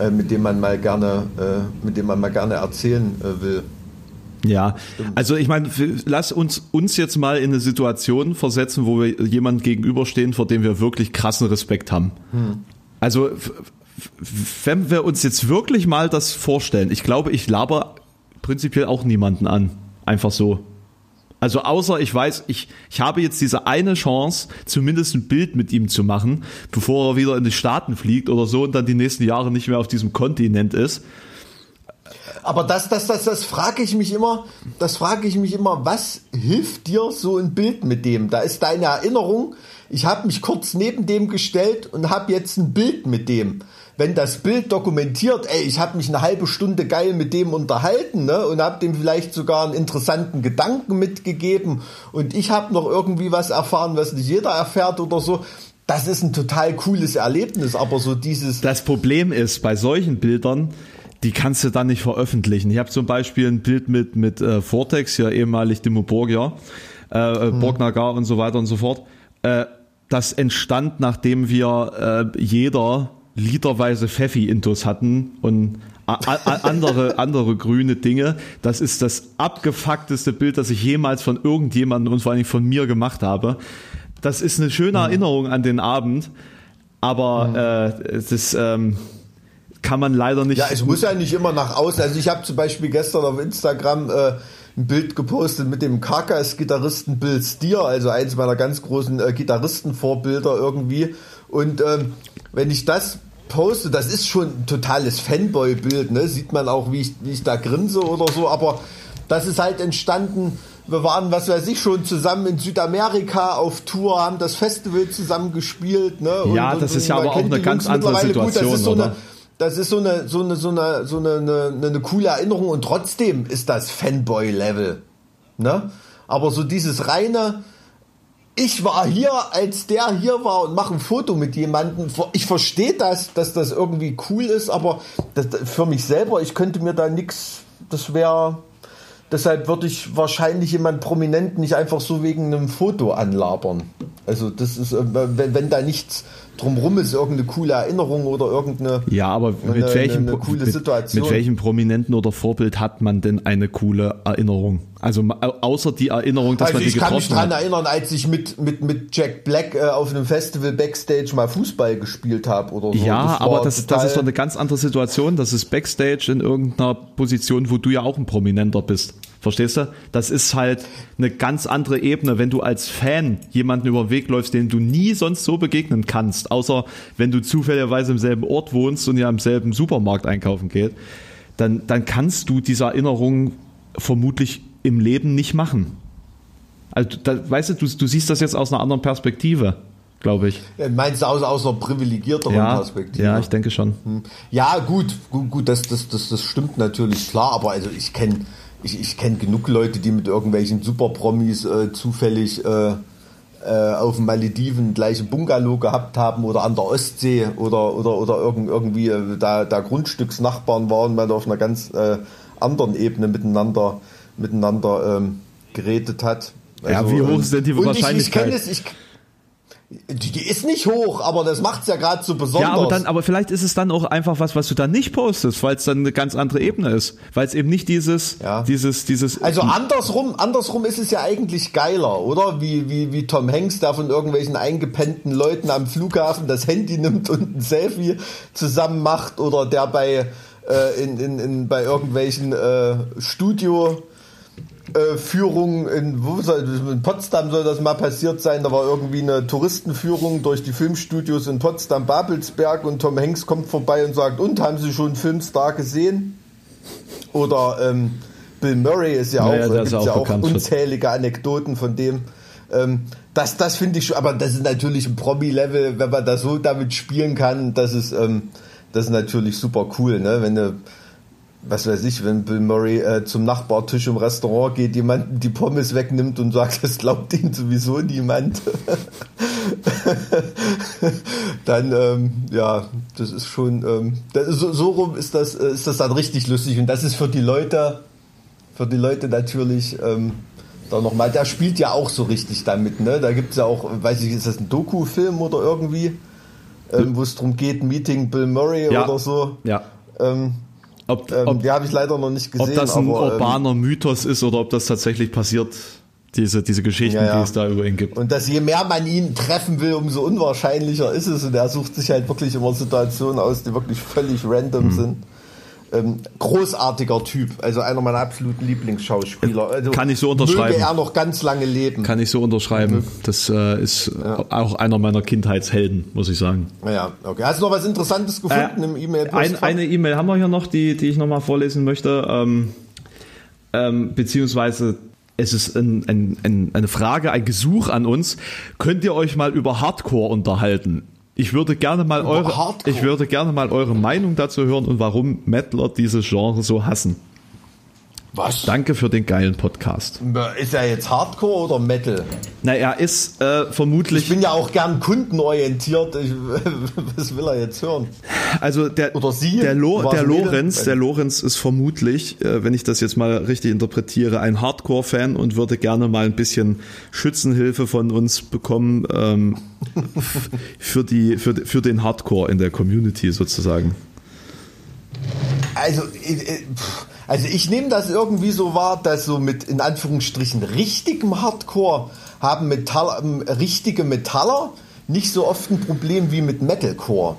äh, mit dem man mal gerne, äh, mit dem man mal gerne erzählen äh, will. Ja, also ich meine, lass uns uns jetzt mal in eine Situation versetzen, wo wir jemand gegenüberstehen, vor dem wir wirklich krassen Respekt haben. Hm. Also wenn wir uns jetzt wirklich mal das vorstellen, ich glaube, ich laber prinzipiell auch niemanden an, einfach so. Also außer ich weiß, ich, ich habe jetzt diese eine Chance, zumindest ein Bild mit ihm zu machen, bevor er wieder in die Staaten fliegt oder so und dann die nächsten Jahre nicht mehr auf diesem Kontinent ist. Aber das, das, das, das frage ich mich immer, das frage ich mich immer, was hilft dir so ein Bild mit dem? Da ist deine Erinnerung, ich habe mich kurz neben dem gestellt und habe jetzt ein Bild mit dem wenn das Bild dokumentiert, ey, ich habe mich eine halbe Stunde geil mit dem unterhalten ne, und habe dem vielleicht sogar einen interessanten Gedanken mitgegeben und ich habe noch irgendwie was erfahren, was nicht jeder erfährt oder so. Das ist ein total cooles Erlebnis, aber so dieses. Das Problem ist bei solchen Bildern, die kannst du dann nicht veröffentlichen. Ich habe zum Beispiel ein Bild mit mit äh, Vortex, ja ehemalig Dimo Borgia, äh, äh hm. Borgnagar und so weiter und so fort. Äh, das entstand, nachdem wir äh, jeder literweise Pfeffi-Intus hatten und andere, <laughs> andere grüne Dinge. Das ist das abgefuckteste Bild, das ich jemals von irgendjemandem und vor allem von mir gemacht habe. Das ist eine schöne mhm. Erinnerung an den Abend, aber mhm. äh, das ähm, kann man leider nicht. Ja, es muss ja nicht immer nach außen. Also ich habe zum Beispiel gestern auf Instagram äh, ein Bild gepostet mit dem Karkas-Gitarristen Bill Steer, also eins meiner ganz großen äh, Gitarristenvorbilder irgendwie. Und ähm, wenn ich das poste, das ist schon ein totales Fanboy-Bild, ne? Sieht man auch, wie ich, wie ich da grinse oder so, aber das ist halt entstanden. Wir waren, was weiß ich, schon zusammen in Südamerika auf Tour, haben das Festival zusammen gespielt. Ne? ja, und, das ist ja aber auch eine ganz andere Situation, gut, oder? das ist so eine, so eine, so eine, so eine, eine, eine coole Erinnerung und trotzdem ist das Fanboy-Level. Ne? Aber so dieses reine, ich war hier, als der hier war und mache ein Foto mit jemandem. Ich verstehe das, dass das irgendwie cool ist, aber das, für mich selber, ich könnte mir da nichts, das wäre, deshalb würde ich wahrscheinlich jemand prominent nicht einfach so wegen einem Foto anlabern. Also das ist, äh, wenn, wenn da nichts drumrum ist, irgendeine coole Erinnerung oder irgendeine ja, aber mit eine, welchem eine, eine coole mit, Situation. Mit welchem Prominenten oder Vorbild hat man denn eine coole Erinnerung? Also außer die Erinnerung, dass also man die getroffen hat. Ich kann mich daran erinnern, als ich mit, mit, mit Jack Black äh, auf einem Festival Backstage mal Fußball gespielt habe oder so. Ja, das aber das, das ist doch eine ganz andere Situation. Das ist Backstage in irgendeiner Position, wo du ja auch ein Prominenter bist. Verstehst du? Das ist halt eine ganz andere Ebene, wenn du als Fan jemanden über den Weg läufst, den du nie sonst so begegnen kannst, außer wenn du zufälligerweise im selben Ort wohnst und ja im selben Supermarkt einkaufen geht, dann, dann kannst du diese Erinnerung vermutlich im Leben nicht machen. Also, da, weißt du, du, du siehst das jetzt aus einer anderen Perspektive glaube ich. Äh, meinst du aus, aus einer privilegierteren ja, Perspektive? Ja, ich denke schon. Hm. Ja, gut, gut, gut das, das, das, das stimmt natürlich, klar, aber also ich kenne ich, ich kenne genug Leute, die mit irgendwelchen Superpromis äh, zufällig äh, äh, auf den Malediven gleiche Bungalow gehabt haben oder an der Ostsee oder, oder, oder irgend, irgendwie äh, da, da Grundstücksnachbarn waren, man auf einer ganz äh, anderen Ebene miteinander, miteinander ähm, geredet hat. Also, ja, wie hoch denn die Wahrscheinlichkeit? Ich, ich, ich, Die, die ist nicht hoch, aber das macht's ja gerade so besonders. Ja, aber dann, aber vielleicht ist es dann auch einfach was, was du dann nicht postest, weil es dann eine ganz andere Ebene ist, weil es eben nicht dieses, Ja. dieses, dieses. Also andersrum, andersrum ist es ja eigentlich geiler, oder? Wie, wie, wie Tom Hanks da von irgendwelchen eingepennten Leuten am Flughafen das Handy nimmt und ein Selfie zusammen macht oder der bei, äh, in, in, in, bei irgendwelchen äh, Studio äh, Führungen in, soll, in Potsdam soll das mal passiert sein. Da war irgendwie eine Touristenführung durch die Filmstudios in Potsdam, Babelsberg und Tom Hanks kommt vorbei und sagt, und haben Sie schon Filmstar gesehen? Oder ähm, Bill Murray ist ja, Ja, ja, auch, gibt's ja ja auch auch unzählige Anekdoten von dem. Ähm, das das finde ich schon, aber das ist natürlich ein Promi-Level, wenn man da so damit spielen kann, das ist, ähm, das ist natürlich super cool, ne? Wenn du, was weiß ich, wenn Bill Murray äh, zum Nachbartisch im Restaurant geht, jemanden die Pommes wegnimmt und sagt, das glaubt ihm sowieso niemand. <laughs> dann ähm, ja, das ist schon ähm, das ist, so, so rum ist das äh, ist das dann richtig lustig und das ist für die Leute für die Leute natürlich ähm, da nochmal, der spielt ja auch so richtig damit, ne? Da gibt's ja auch, weiß ich, ist das ein Doku-Film oder irgendwie, ähm, wo es darum geht, Meeting Bill Murray Ja. oder so. ja. Ähm, Ob, ähm, ob, die habe ich leider noch nicht gesehen. ob das ein aber, ähm, urbaner Mythos ist oder ob das tatsächlich passiert, diese, diese Geschichten, Ja, ja. die es da über ihn gibt. Und dass je mehr man ihn treffen will, umso unwahrscheinlicher ist es. Und er sucht sich halt wirklich immer Situationen aus, die wirklich völlig random Mhm. sind. Ähm, großartiger Typ, also einer meiner absoluten Lieblingsschauspieler. Also Kann ich so unterschreiben. Möge er noch ganz lange leben. Kann ich so unterschreiben. Das äh, ist auch einer meiner Kindheitshelden, muss ich sagen. ja, okay. Hast du noch was Interessantes gefunden Äh, im E-Mail? Ein, eine E-Mail haben wir hier noch, die, die ich nochmal vorlesen möchte. Ähm, ähm, beziehungsweise es ist ein, ein, ein, eine Frage, ein Gesuch an uns. Könnt ihr euch mal über Hardcore unterhalten? Ich würde gerne mal eure, ich würde gerne mal eure Meinung dazu hören und warum Mettler dieses Genre so hassen. Was? Danke für den geilen Podcast. Ist er jetzt Hardcore oder Metal? Na, er ist äh, Ich vermutlich, bin ja auch gern kundenorientiert. Ich, <laughs> was will er jetzt hören? also der, Oder sie? der, Lo, der? Lorenz, der Lorenz ist vermutlich, äh, wenn ich das jetzt mal richtig interpretiere, ein Hardcore-Fan und würde gerne mal ein bisschen Schützenhilfe von uns bekommen ähm, <laughs> für die, für, für den Hardcore in der Community sozusagen. Also, äh, äh, pff, also ich nehme das irgendwie so wahr, dass so mit in Anführungsstrichen richtigem Hardcore haben Metall, ähm, richtige Metaller nicht so oft ein Problem wie mit Metalcore.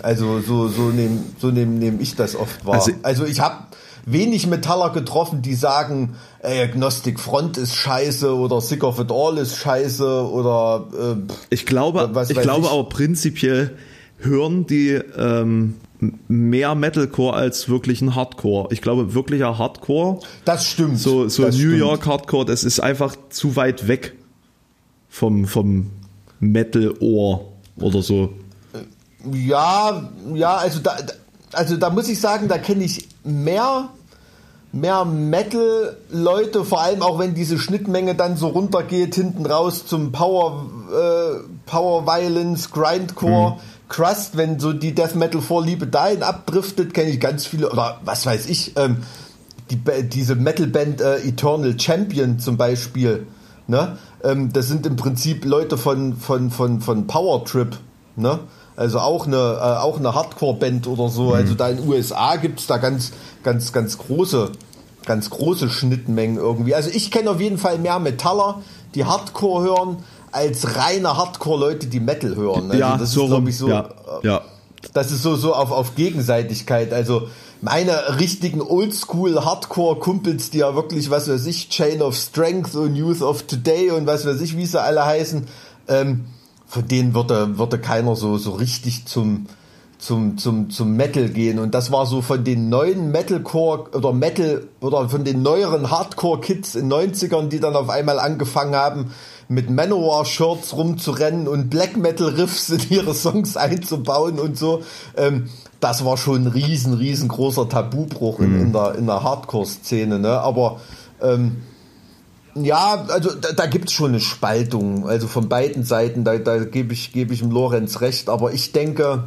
Also so, so nehme so nehm, nehm ich das oft wahr. Also- Also, ich habe wenig Metaller getroffen, die sagen, ey, Agnostic Front ist scheiße oder Sick of It All ist scheiße oder äh, Ich glaube, Was ich glaube ich. aber prinzipiell hören die ähm, mehr Metalcore als wirklichen Hardcore. Ich glaube, wirklicher Hardcore das stimmt. So, so New stimmt. York Hardcore, das ist einfach zu weit weg vom, vom Metal-Ohr oder so. Ja, ja, also da, also da muss ich sagen, da kenne ich mehr, mehr Metal-Leute, vor allem auch wenn diese Schnittmenge dann so runtergeht, hinten raus zum Power, äh, Power Violence, Grindcore, Crust, wenn so die Death Metal Vorliebe dahin abdriftet, kenne ich ganz viele, oder was weiß ich, ähm, die, diese Metalband äh, Eternal Champion zum Beispiel, ne? Ähm, das sind im Prinzip Leute von, von, von, von Power Trip, ne? Also auch eine, äh, auch eine Hardcore-Band oder so. Also da in den USA gibt's da ganz, ganz, ganz große, ganz große Schnittmengen irgendwie. Also ich kenne auf jeden Fall mehr Metaller, die Hardcore hören, als reine Hardcore-Leute, die Metal hören. Also ja, das so ist, glaub rum. ich, so, ja, äh, ja. das ist so, so auf, auf Gegenseitigkeit. Also meine richtigen Oldschool-Hardcore-Kumpels, die ja wirklich, was weiß ich, Chain of Strength und Youth of Today und was weiß ich, wie sie alle heißen, ähm, von denen würde, würde keiner so, so richtig zum, zum, zum, zum Metal gehen. Und das war so von den neuen Metalcore oder Metal oder von den neueren Hardcore-Kids in 90ern, die dann auf einmal angefangen haben, mit Manowar-Shirts rumzurennen und Black Metal-Riffs in ihre Songs einzubauen und so. Ähm, das war schon ein riesen, riesengroßer Tabubruch in, in der, in der Hardcore-Szene. Ne? Aber ähm, ja, also da, da gibt's schon eine Spaltung, also von beiden Seiten, da, da gebe ich, gebe ich dem Lorenz recht, aber ich denke,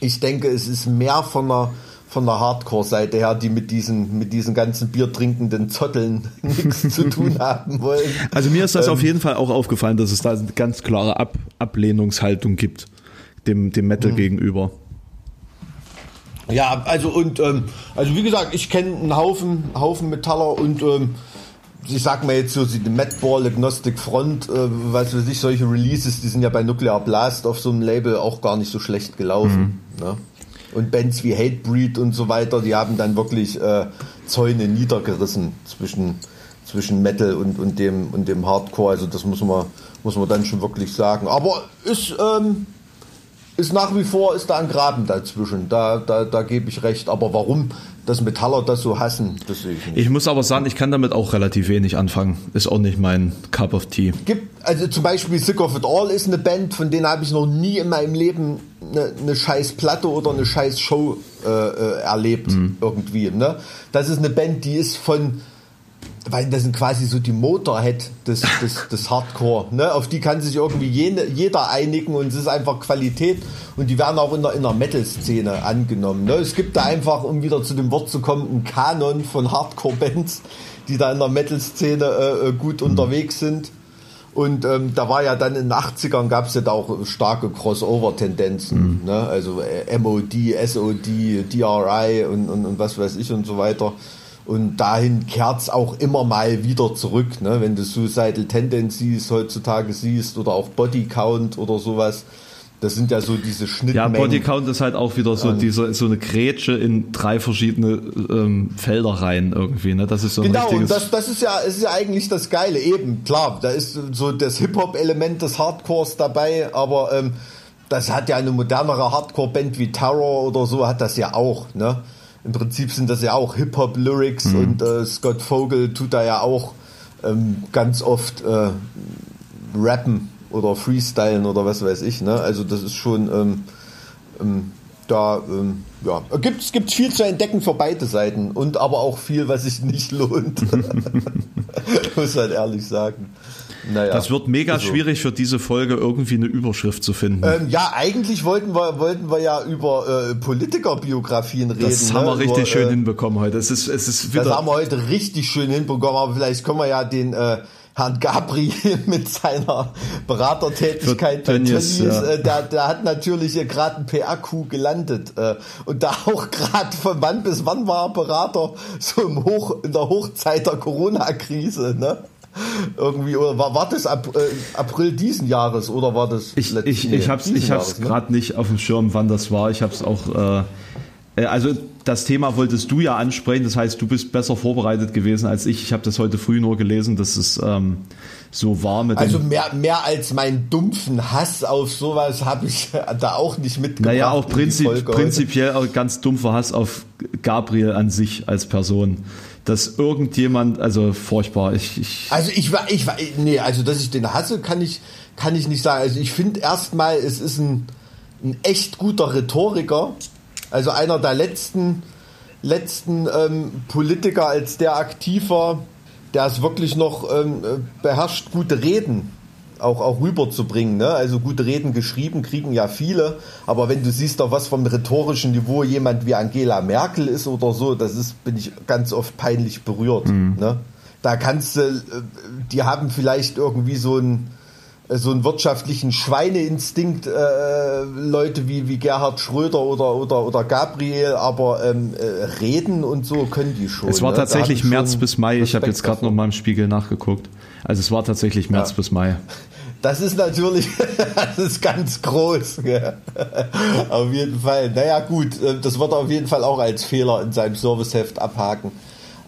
ich denke, es ist mehr von einer, von der Hardcore-Seite her, die mit diesen, mit diesen ganzen biertrinkenden Zotteln <laughs> nichts zu tun <laughs> haben wollen. Also mir ist das ähm, auf jeden Fall auch aufgefallen, dass es da eine ganz klare Ab Ablehnungshaltung gibt, dem, dem Metal mhm. gegenüber. Ja, also und ähm, also wie gesagt, ich kenne einen Haufen, Haufen Metaller und ähm, ich sag mal jetzt so die Madball, Agnostic Front, äh, was weiß ich, solche Releases, die sind ja bei Nuclear Blast auf so einem Label auch gar nicht so schlecht gelaufen. Mhm. Ne? Und Bands wie Hatebreed und so weiter, die haben dann wirklich äh, Zäune niedergerissen zwischen, zwischen Metal und, und, dem, und dem Hardcore. Also das muss man, muss man dann schon wirklich sagen. Aber ist, ähm, ist nach wie vor ist da ein Graben dazwischen. Da, da, da gebe ich recht. Aber warum dass Metaller das so hassen, das sehe ich nicht. Ich muss aber sagen, ich kann damit auch relativ wenig anfangen. Ist auch nicht mein Cup of Tea. Gibt, also zum Beispiel Sick of It All ist eine Band, von denen habe ich noch nie in meinem Leben eine, eine scheiß Platte oder eine scheiß Show äh, äh erlebt. Mhm. Irgendwie. Ne? Das ist eine Band, die ist von weil das sind quasi so die Motorhead des, des, <laughs> des Hardcore. Ne? Auf die kann sich irgendwie jene, jeder einigen und es ist einfach Qualität und die werden auch in der, in der Metal-Szene angenommen. Ne? Es gibt da einfach, um wieder zu dem Wort zu kommen, einen Kanon von Hardcore-Bands, die da in der Metal-Szene äh, äh gut mhm. unterwegs sind. Und ähm, da war ja dann in den 80ern gab es ja da auch starke Crossover-Tendenzen. Mhm. Ne? Also äh, MOD, SOD, DRI und, und, und was weiß ich und so weiter. Und dahin kehrt es auch immer mal wieder zurück. Ne? Wenn du Suicidal Tendencies heutzutage siehst oder auch Body Count oder sowas. Das sind ja so diese Schnittmengen. Ja, Body Count ist halt auch wieder so, diese, so eine Grätsche in drei verschiedene ähm, Felder rein irgendwie. Ne? Das ist so ein genau, und das, das ist ja, ist ja eigentlich das Geile. Eben, klar, da ist so das Hip-Hop-Element des Hardcores dabei, aber ähm, das hat ja eine modernere Hardcore-Band wie Terror oder so, hat das ja auch. Ne? Im Prinzip sind das ja auch Hip-Hop-Lyrics mhm. und äh, Scott Vogel tut da ja auch ähm, ganz oft äh, rappen oder freestylen oder was weiß ich. Ne? Also das ist schon ähm, ähm, da ähm, ja gibt es gibt viel zu entdecken für beide Seiten und aber auch viel, was sich nicht lohnt. <laughs> <laughs> Muss halt ehrlich sagen. Naja, das wird mega so. schwierig für diese Folge irgendwie eine Überschrift zu finden. Ähm, ja, eigentlich wollten wir, wollten wir ja über äh, Politikerbiografien reden. Das haben wir ne? richtig über, schön äh, hinbekommen heute. Es ist, es ist wieder das haben wir heute richtig schön hinbekommen, aber vielleicht können wir ja den äh, Herrn Gabriel <laughs> mit seiner Beratertätigkeit bei Tönnies, ja. äh, der, der hat natürlich gerade ein PR-Coup gelandet äh, und da auch <laughs> gerade von wann bis wann war er Berater so im Hoch, in der Hochzeit der Corona-Krise, ne? Irgendwie oder war, war das Ab, äh, April diesen Jahres oder war das ich ich, nee, ich hab's ich hab's ne? gerade nicht auf dem Schirm wann das war. Ich hab's auch äh, äh, also das Thema wolltest du ja ansprechen. Das heißt du bist besser vorbereitet gewesen als ich. Ich habe das heute früh nur gelesen dass es ähm, so war mit also mehr mehr als meinen dumpfen Hass auf sowas habe ich da auch nicht mitgebracht naja auch prinzip, prinzipiell auch ganz dumpfer Hass auf Gabriel an sich als Person dass irgendjemand, also furchtbar, ich, ich Also ich war, ich war, nee, also dass ich den hasse, kann ich, kann ich nicht sagen. Also ich finde erstmal, es ist ein, ein echt guter Rhetoriker, also einer der letzten, letzten ähm, Politiker als der aktiver, der es wirklich noch ähm, beherrscht, gute Reden auch, auch rüberzubringen. Ne? Also gute Reden geschrieben kriegen ja viele, aber wenn du siehst, auf was vom rhetorischen Niveau jemand wie Angela Merkel ist oder so, das ist, bin ich ganz oft peinlich berührt. Mhm. Ne? Da kannst du, äh, die haben vielleicht irgendwie so einen äh, so einen wirtschaftlichen Schweineinstinkt, äh, Leute wie, wie Gerhard Schröder oder, oder, oder Gabriel, aber ähm, äh, reden und so können die schon. Es war ne? tatsächlich März bis Mai, ich habe jetzt gerade noch mal im Spiegel nachgeguckt. Also es war tatsächlich März ja. bis Mai. <laughs> Das ist natürlich, <laughs> das ist ganz groß. Gell? <laughs> Auf jeden Fall. Naja, gut, äh, das wird er auf jeden Fall auch als Fehler in seinem Serviceheft abhaken.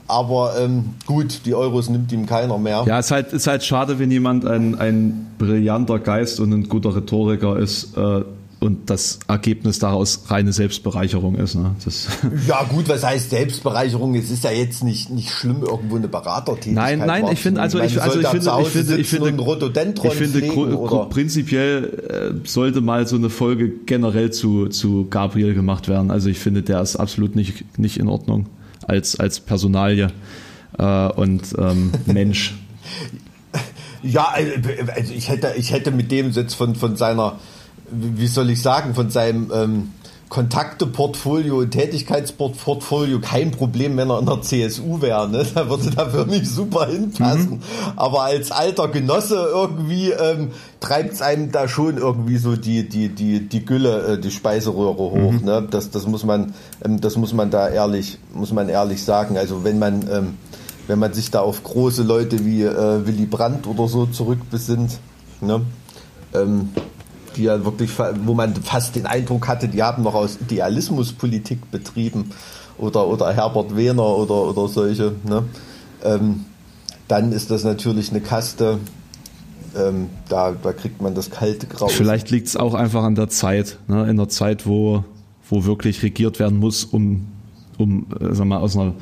Aber ähm, gut, die Euros nimmt ihm keiner mehr. Ja, es ist halt, ist halt schade, wenn jemand ein, ein brillanter Geist und ein guter Rhetoriker ist, äh, und das Ergebnis daraus reine Selbstbereicherung ist. Ne? <laughs> Ja gut, was heißt Selbstbereicherung? Es ist ja jetzt nicht, nicht schlimm, irgendwo eine Beratertätigkeit Nein, nein, ich finde also ich, also ich finde ich finde ich finde ich finde prinzipiell äh, sollte mal so eine Folge generell zu zu Gabriel gemacht werden. Also ich finde, der ist absolut nicht nicht in Ordnung als als Personalie äh, und ähm, <laughs> Mensch. Ja, äh, also ich hätte ich hätte mit dem jetzt von von seiner wie soll ich sagen, von seinem ähm, Kontakteportfolio und Tätigkeitsportfolio kein Problem, wenn er in der CSU wäre. Ne? Da würde da für mich super hinpassen. Mhm. Aber als alter Genosse irgendwie ähm, treibt es einem da schon irgendwie so die, die, die, die Gülle, äh, die Speiseröhre hoch. Mhm. Ne? Das, das, muss man, ähm, das muss man da ehrlich, muss man ehrlich sagen. Also wenn man, ähm, wenn man sich da auf große Leute wie äh, Willy Brandt oder so zurückbesinnt, ne? Die ja wirklich, wo man fast den Eindruck hatte, die haben noch aus Idealismus Politik betrieben oder, oder Herbert Wehner oder, oder solche, ne? ähm, dann ist das natürlich eine Kaste, ähm, da, da kriegt man das kalte Grau. Vielleicht liegt es auch einfach an der Zeit, ne? in der Zeit, wo, wo wirklich regiert werden muss, um, um äh, sag mal, aus einer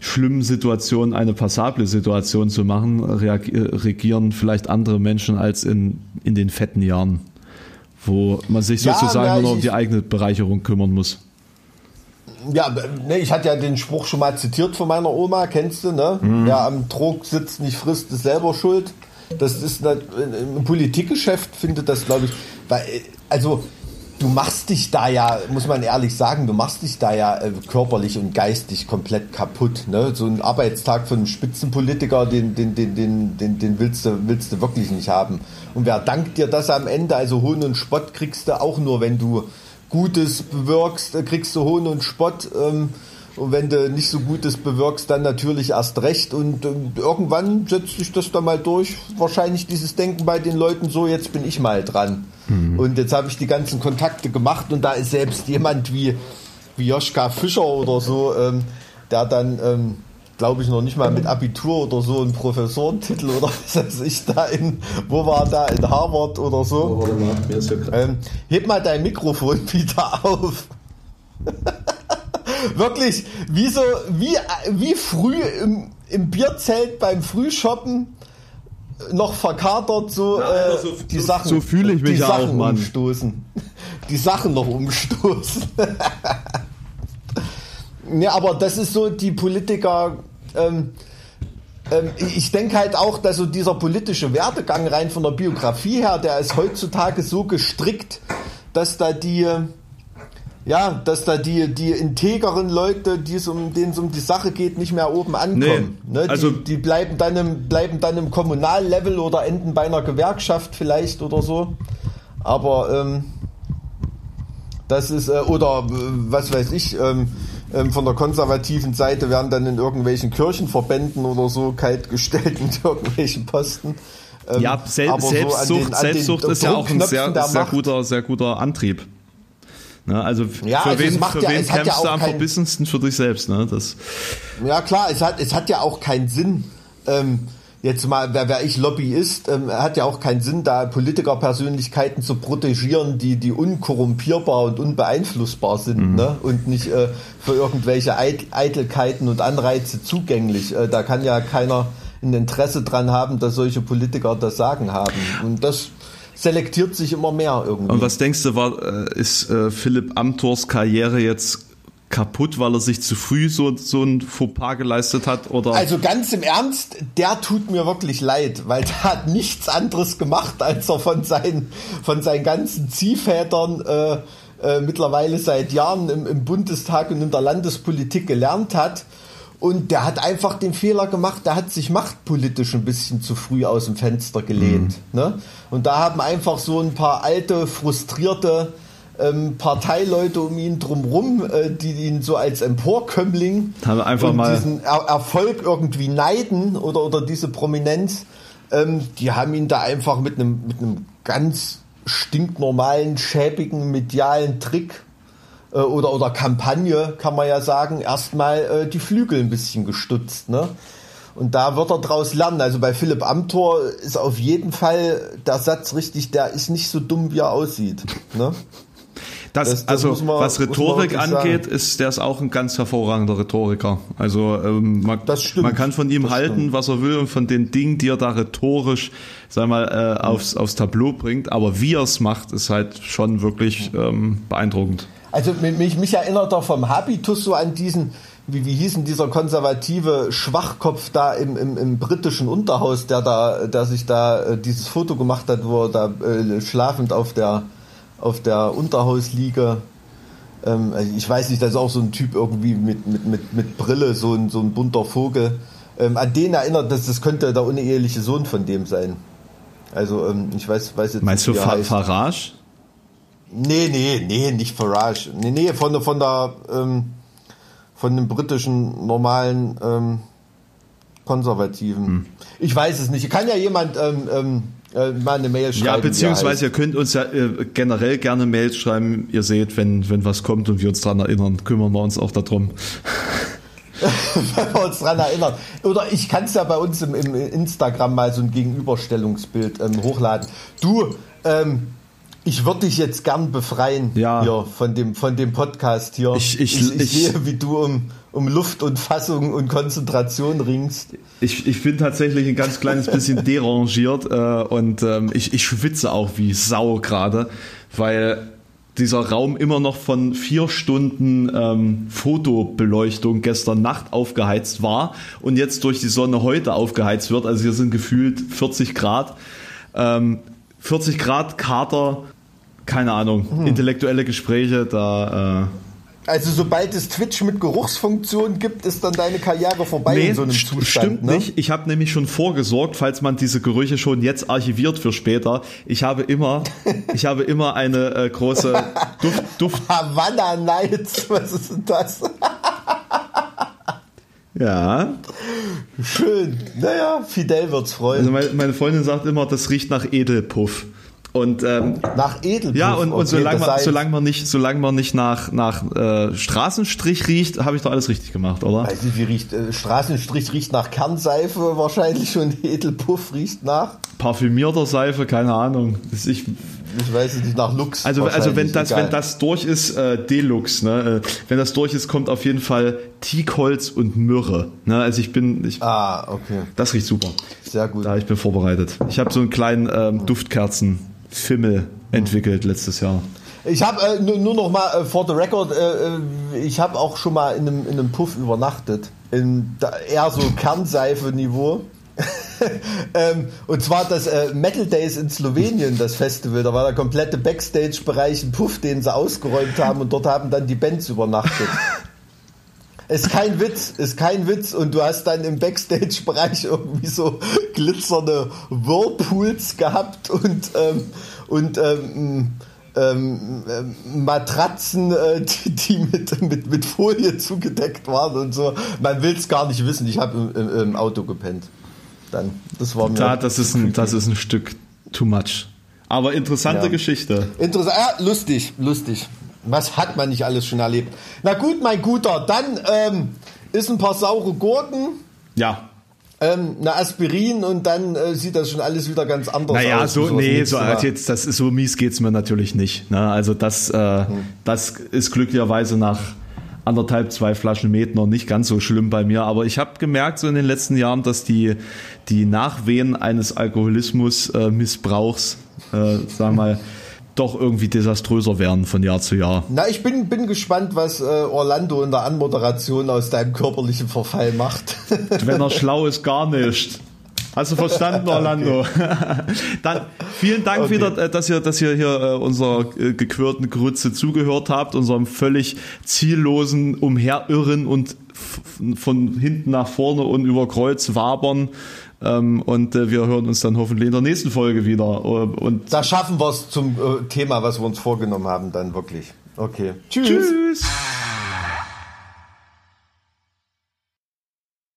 schlimmen Situation eine passable Situation zu machen, regieren vielleicht andere Menschen als in, in den fetten Jahren wo man sich sozusagen ja, nur noch um die eigene Bereicherung kümmern muss. Ja, ne, ich hatte ja den Spruch schon mal zitiert von meiner Oma, kennst du, ne? Mhm. Wer am Trog sitzt, nicht frisst, ist selber schuld. Das ist im Politikgeschäft findet das, glaube ich, weil, also du machst dich da ja, muss man ehrlich sagen, du machst dich da ja äh, körperlich und geistig komplett kaputt. Ne? So ein Arbeitstag von einem Spitzenpolitiker, den, den, den, den, den, den willst, du, willst du wirklich nicht haben. Und wer dankt dir das am Ende? Also Hohn und Spott kriegst du auch nur, wenn du Gutes bewirkst, äh, kriegst du Hohn und Spott. Ähm, und wenn du nicht so Gutes bewirkst, dann natürlich erst recht. Und, und irgendwann setzt sich das dann mal durch. Wahrscheinlich dieses Denken bei den Leuten so, jetzt bin ich mal dran. Mhm. Und jetzt habe ich die ganzen Kontakte gemacht und da ist selbst jemand wie, wie Joschka Fischer oder so, ähm, der dann, ähm, glaube ich, noch nicht mal mit Abitur oder so einen Professorentitel oder <laughs> was weiß ich da in, wo war da, in Harvard oder so. Oh, mal, ähm, heb mal dein Mikrofon <laughs> wieder auf. <laughs> Wirklich, wie so, wie, wie früh im, im Bierzelt beim Frühshoppen noch verkatert so, ja, äh, so die Sachen. So fühle ich mich die ja Sachen auch, Mann. umstoßen. Die Sachen noch umstoßen. Ja, aber das ist so die Politiker. Ähm, ähm, ich denke halt auch, dass so dieser politische Werdegang rein von der Biografie her, der ist heutzutage so gestrickt, dass da die ja, dass da die, die integeren Leute, um, denen es um die Sache geht, nicht mehr oben ankommen. Nee, ne? die, also die bleiben dann, im, bleiben dann im Kommunallevel oder enden bei einer Gewerkschaft vielleicht oder so. Aber ähm, das ist, äh, oder äh, was weiß ich, ähm, ähm, von der konservativen Seite werden dann in irgendwelchen Kirchenverbänden oder so kaltgestellt <laughs> mit irgendwelchen Posten. Ähm, ja, Sel Selbstsucht, so den, Selbstsucht ist ja auch ein sehr, sehr guter, sehr guter Antrieb. Ne? Also ja, für also wen, für ja, wen kämpfst ja du am kein, verbissensten für dich selbst? Ne? Das ja klar, es hat, es hat ja auch keinen Sinn. Ähm, jetzt mal, wer, wer ich Lobbyist, ähm, hat ja auch keinen Sinn, da Politikerpersönlichkeiten zu protegieren, die, die unkorrumpierbar und unbeeinflussbar sind mhm. ne? und nicht äh, für irgendwelche Eitelkeiten und Anreize zugänglich. Äh, da kann ja keiner ein Interesse dran haben, dass solche Politiker das Sagen haben. Und das selektiert sich immer mehr irgendwie. Und was denkst du, war, äh, ist äh, Philipp Amthors Karriere jetzt kaputt, weil er sich zu früh so, so ein Fauxpas geleistet hat? Oder? Also ganz im Ernst, der tut mir wirklich leid, weil der hat nichts anderes gemacht, als er von seinen, von seinen ganzen Ziehvätern äh, äh, mittlerweile seit Jahren im, im Bundestag und in der Landespolitik gelernt hat. Und der hat einfach den Fehler gemacht, der hat sich machtpolitisch ein bisschen zu früh aus dem Fenster gelehnt. Mhm. Ne? Und da haben einfach so ein paar alte, frustrierte ähm, Parteileute um ihn drumrum, äh, die ihn so als Emporkömmling haben einfach mal diesen er Erfolg irgendwie neiden oder, oder diese Prominenz, ähm, die haben ihn da einfach mit einem mit einem ganz stinknormalen, schäbigen medialen Trick äh, oder, oder Kampagne, kann man ja sagen, erstmal äh, die Flügel ein bisschen gestutzt. Ne? Und da wird er draus lernen. Also bei Philipp Amthor ist auf jeden Fall der Satz richtig, der ist nicht so dumm, wie er aussieht. Ne? Das, das, das also man, was Rhetorik angeht, sagen. ist der ist auch ein ganz hervorragender Rhetoriker. Also ähm, man, man, kann von ihm halten, stimmt. was er will und von den Dingen, die er da rhetorisch, sag mal, äh, aufs, aufs Tableau bringt. Aber wie er es macht, ist halt schon wirklich ähm, beeindruckend. Also mich, mich erinnert er vom Habitus so an diesen, wie, wie hieß denn dieser konservative Schwachkopf da im, im, im britischen Unterhaus, der da, der sich da äh, dieses Foto gemacht hat, wo er da äh, schlafend auf der auf der Unterhausliege äh, Ähm, ich weiß nicht, das ist auch so ein Typ irgendwie mit, mit, mit, mit Brille, so ein, so ein bunter Vogel. Ähm, an den erinnert, dass das könnte der uneheliche Sohn von dem sein. Also ähm, ich weiß, weiß jetzt Meinst nicht, du Fa. Farage? Nee, nee, nee, nicht Farage. Nee, nee, von der, von der, ähm, von dem britischen normalen ähm, Konservativen. Hm. Ich weiß es nicht. Kann ja jemand ähm, ähm, äh, mal eine Mail schreiben. Ja, beziehungsweise ihr könnt uns ja äh, generell gerne Mails schreiben. Ihr seht, wenn, wenn was kommt und wir uns daran erinnern, kümmern wir uns auch darum. <laughs> wenn wir uns dran erinnern. Oder ich kann es ja bei uns im, im Instagram mal so ein Gegenüberstellungsbild ähm, hochladen. Du, ähm, ich würde dich jetzt gern befreien Ja. hier von dem, von dem Podcast hier. Ich- ich- ich, ich- sehe, wie du um, um Luft und Fassung und Konzentration ringst. Ich, ich bin tatsächlich ein ganz kleines bisschen <laughs> derangiert äh, und ähm, ich, ich schwitze auch wie Sau gerade, weil dieser Raum immer noch von vier Stunden ähm, Fotobeleuchtung gestern Nacht aufgeheizt war und jetzt durch die Sonne heute aufgeheizt wird. Also hier sind gefühlt 40 Grad. Ähm, 40 Grad Kater, keine Ahnung, intellektuelle Gespräche, da... Äh, Also sobald es Twitch mit Geruchsfunktion gibt, ist dann deine Karriere vorbei in so einem st- Zustand. stimmt ne? nicht. Ich habe nämlich schon vorgesorgt, falls man diese Gerüche schon jetzt archiviert für später. Ich habe immer, <laughs> ich habe immer eine äh, große Duft, Duft. Havana Nights, was ist denn das? <laughs> Ja. Schön. Naja, Fidel wird's freuen. Also meine, meine Freundin sagt immer, das riecht nach Edelpuff. Und ähm, Nach Edelpuff. ja, und, und okay, solange, man, heißt- solange man nicht, solange man nicht nach, nach äh, Straßenstrich riecht, habe ich doch alles richtig gemacht, oder? Weiß nicht, wie riecht, äh, Straßenstrich riecht nach Kernseife wahrscheinlich und <laughs> Edelpuff riecht nach, Parfümierter Seife, keine Ahnung. Das- Ich, ich weiß es nicht, nach Lux. Also, also wenn das, egal. wenn das durch ist, äh, Deluxe, ne? Äh, wenn das durch ist, kommt auf jeden Fall Teakholz und Myrrhe. Ne? Also ich bin, ich, Ah, okay. das riecht super. Sehr gut. Da ich bin vorbereitet. Ich habe so einen kleinen ähm, Duftkerzen-Fimmel entwickelt letztes Jahr. Ich habe äh, nur, nur noch mal äh, for the record, äh, äh, ich habe auch schon mal in einem, in einem Puff übernachtet. In da, eher so Kernseife-Niveau. <laughs> ähm, und zwar das äh, Metal Days in Slowenien, das Festival. Da war der komplette Backstage-Bereich ein Puff, den sie ausgeräumt haben und dort haben dann die Bands übernachtet. <laughs> Ist kein Witz, ist kein Witz. Und du hast dann im Backstage-Bereich irgendwie so glitzernde Whirlpools gehabt und, ähm, und ähm, ähm, ähm, Matratzen, äh, die, die mit, mit, mit Folie zugedeckt waren und so. Man will es gar nicht wissen. Ich habe im, im, im Auto gepennt. Dann, das war mir. Da, das, ist ein, das ist ein Stück too much. Aber interessante Ja. Geschichte. Interessant, ja, lustig, lustig. Was hat man nicht alles schon erlebt? Na gut, mein Guter, dann ähm, ist ein paar saure Gurken, Ja. ähm, eine Aspirin und dann äh, sieht das schon alles wieder ganz anders Naja, aus. so, wir das nee, so, also jetzt, das ist, so mies geht's mir natürlich nicht. Ne? Also das, äh, das ist glücklicherweise nach anderthalb, zwei Flaschen Met noch nicht ganz so schlimm bei mir. Aber ich habe gemerkt so in den letzten Jahren, dass die, die Nachwehen eines Alkoholismus-Missbrauchs, äh, sagen wir mal, doch irgendwie desaströser werden von Jahr zu Jahr. Na, ich bin, bin gespannt, was äh, Orlando in der Anmoderation aus deinem körperlichen Verfall macht. <laughs> Wenn er schlau ist, gar nicht. Hast du verstanden, <laughs> Orlando? <laughs> Dann vielen Dank Okay. wieder, äh, dass ihr, dass ihr hier äh, unserer äh, gequirlten Grütze zugehört habt, unserem völlig ziellosen Umherirren und von hinten nach vorne und über Kreuz wabern. Ähm, und äh, wir hören uns dann hoffentlich in der nächsten Folge wieder. Äh, Und da schaffen wir es zum äh, Thema, was wir uns vorgenommen haben, dann wirklich. Okay. Tschüss. tschüss.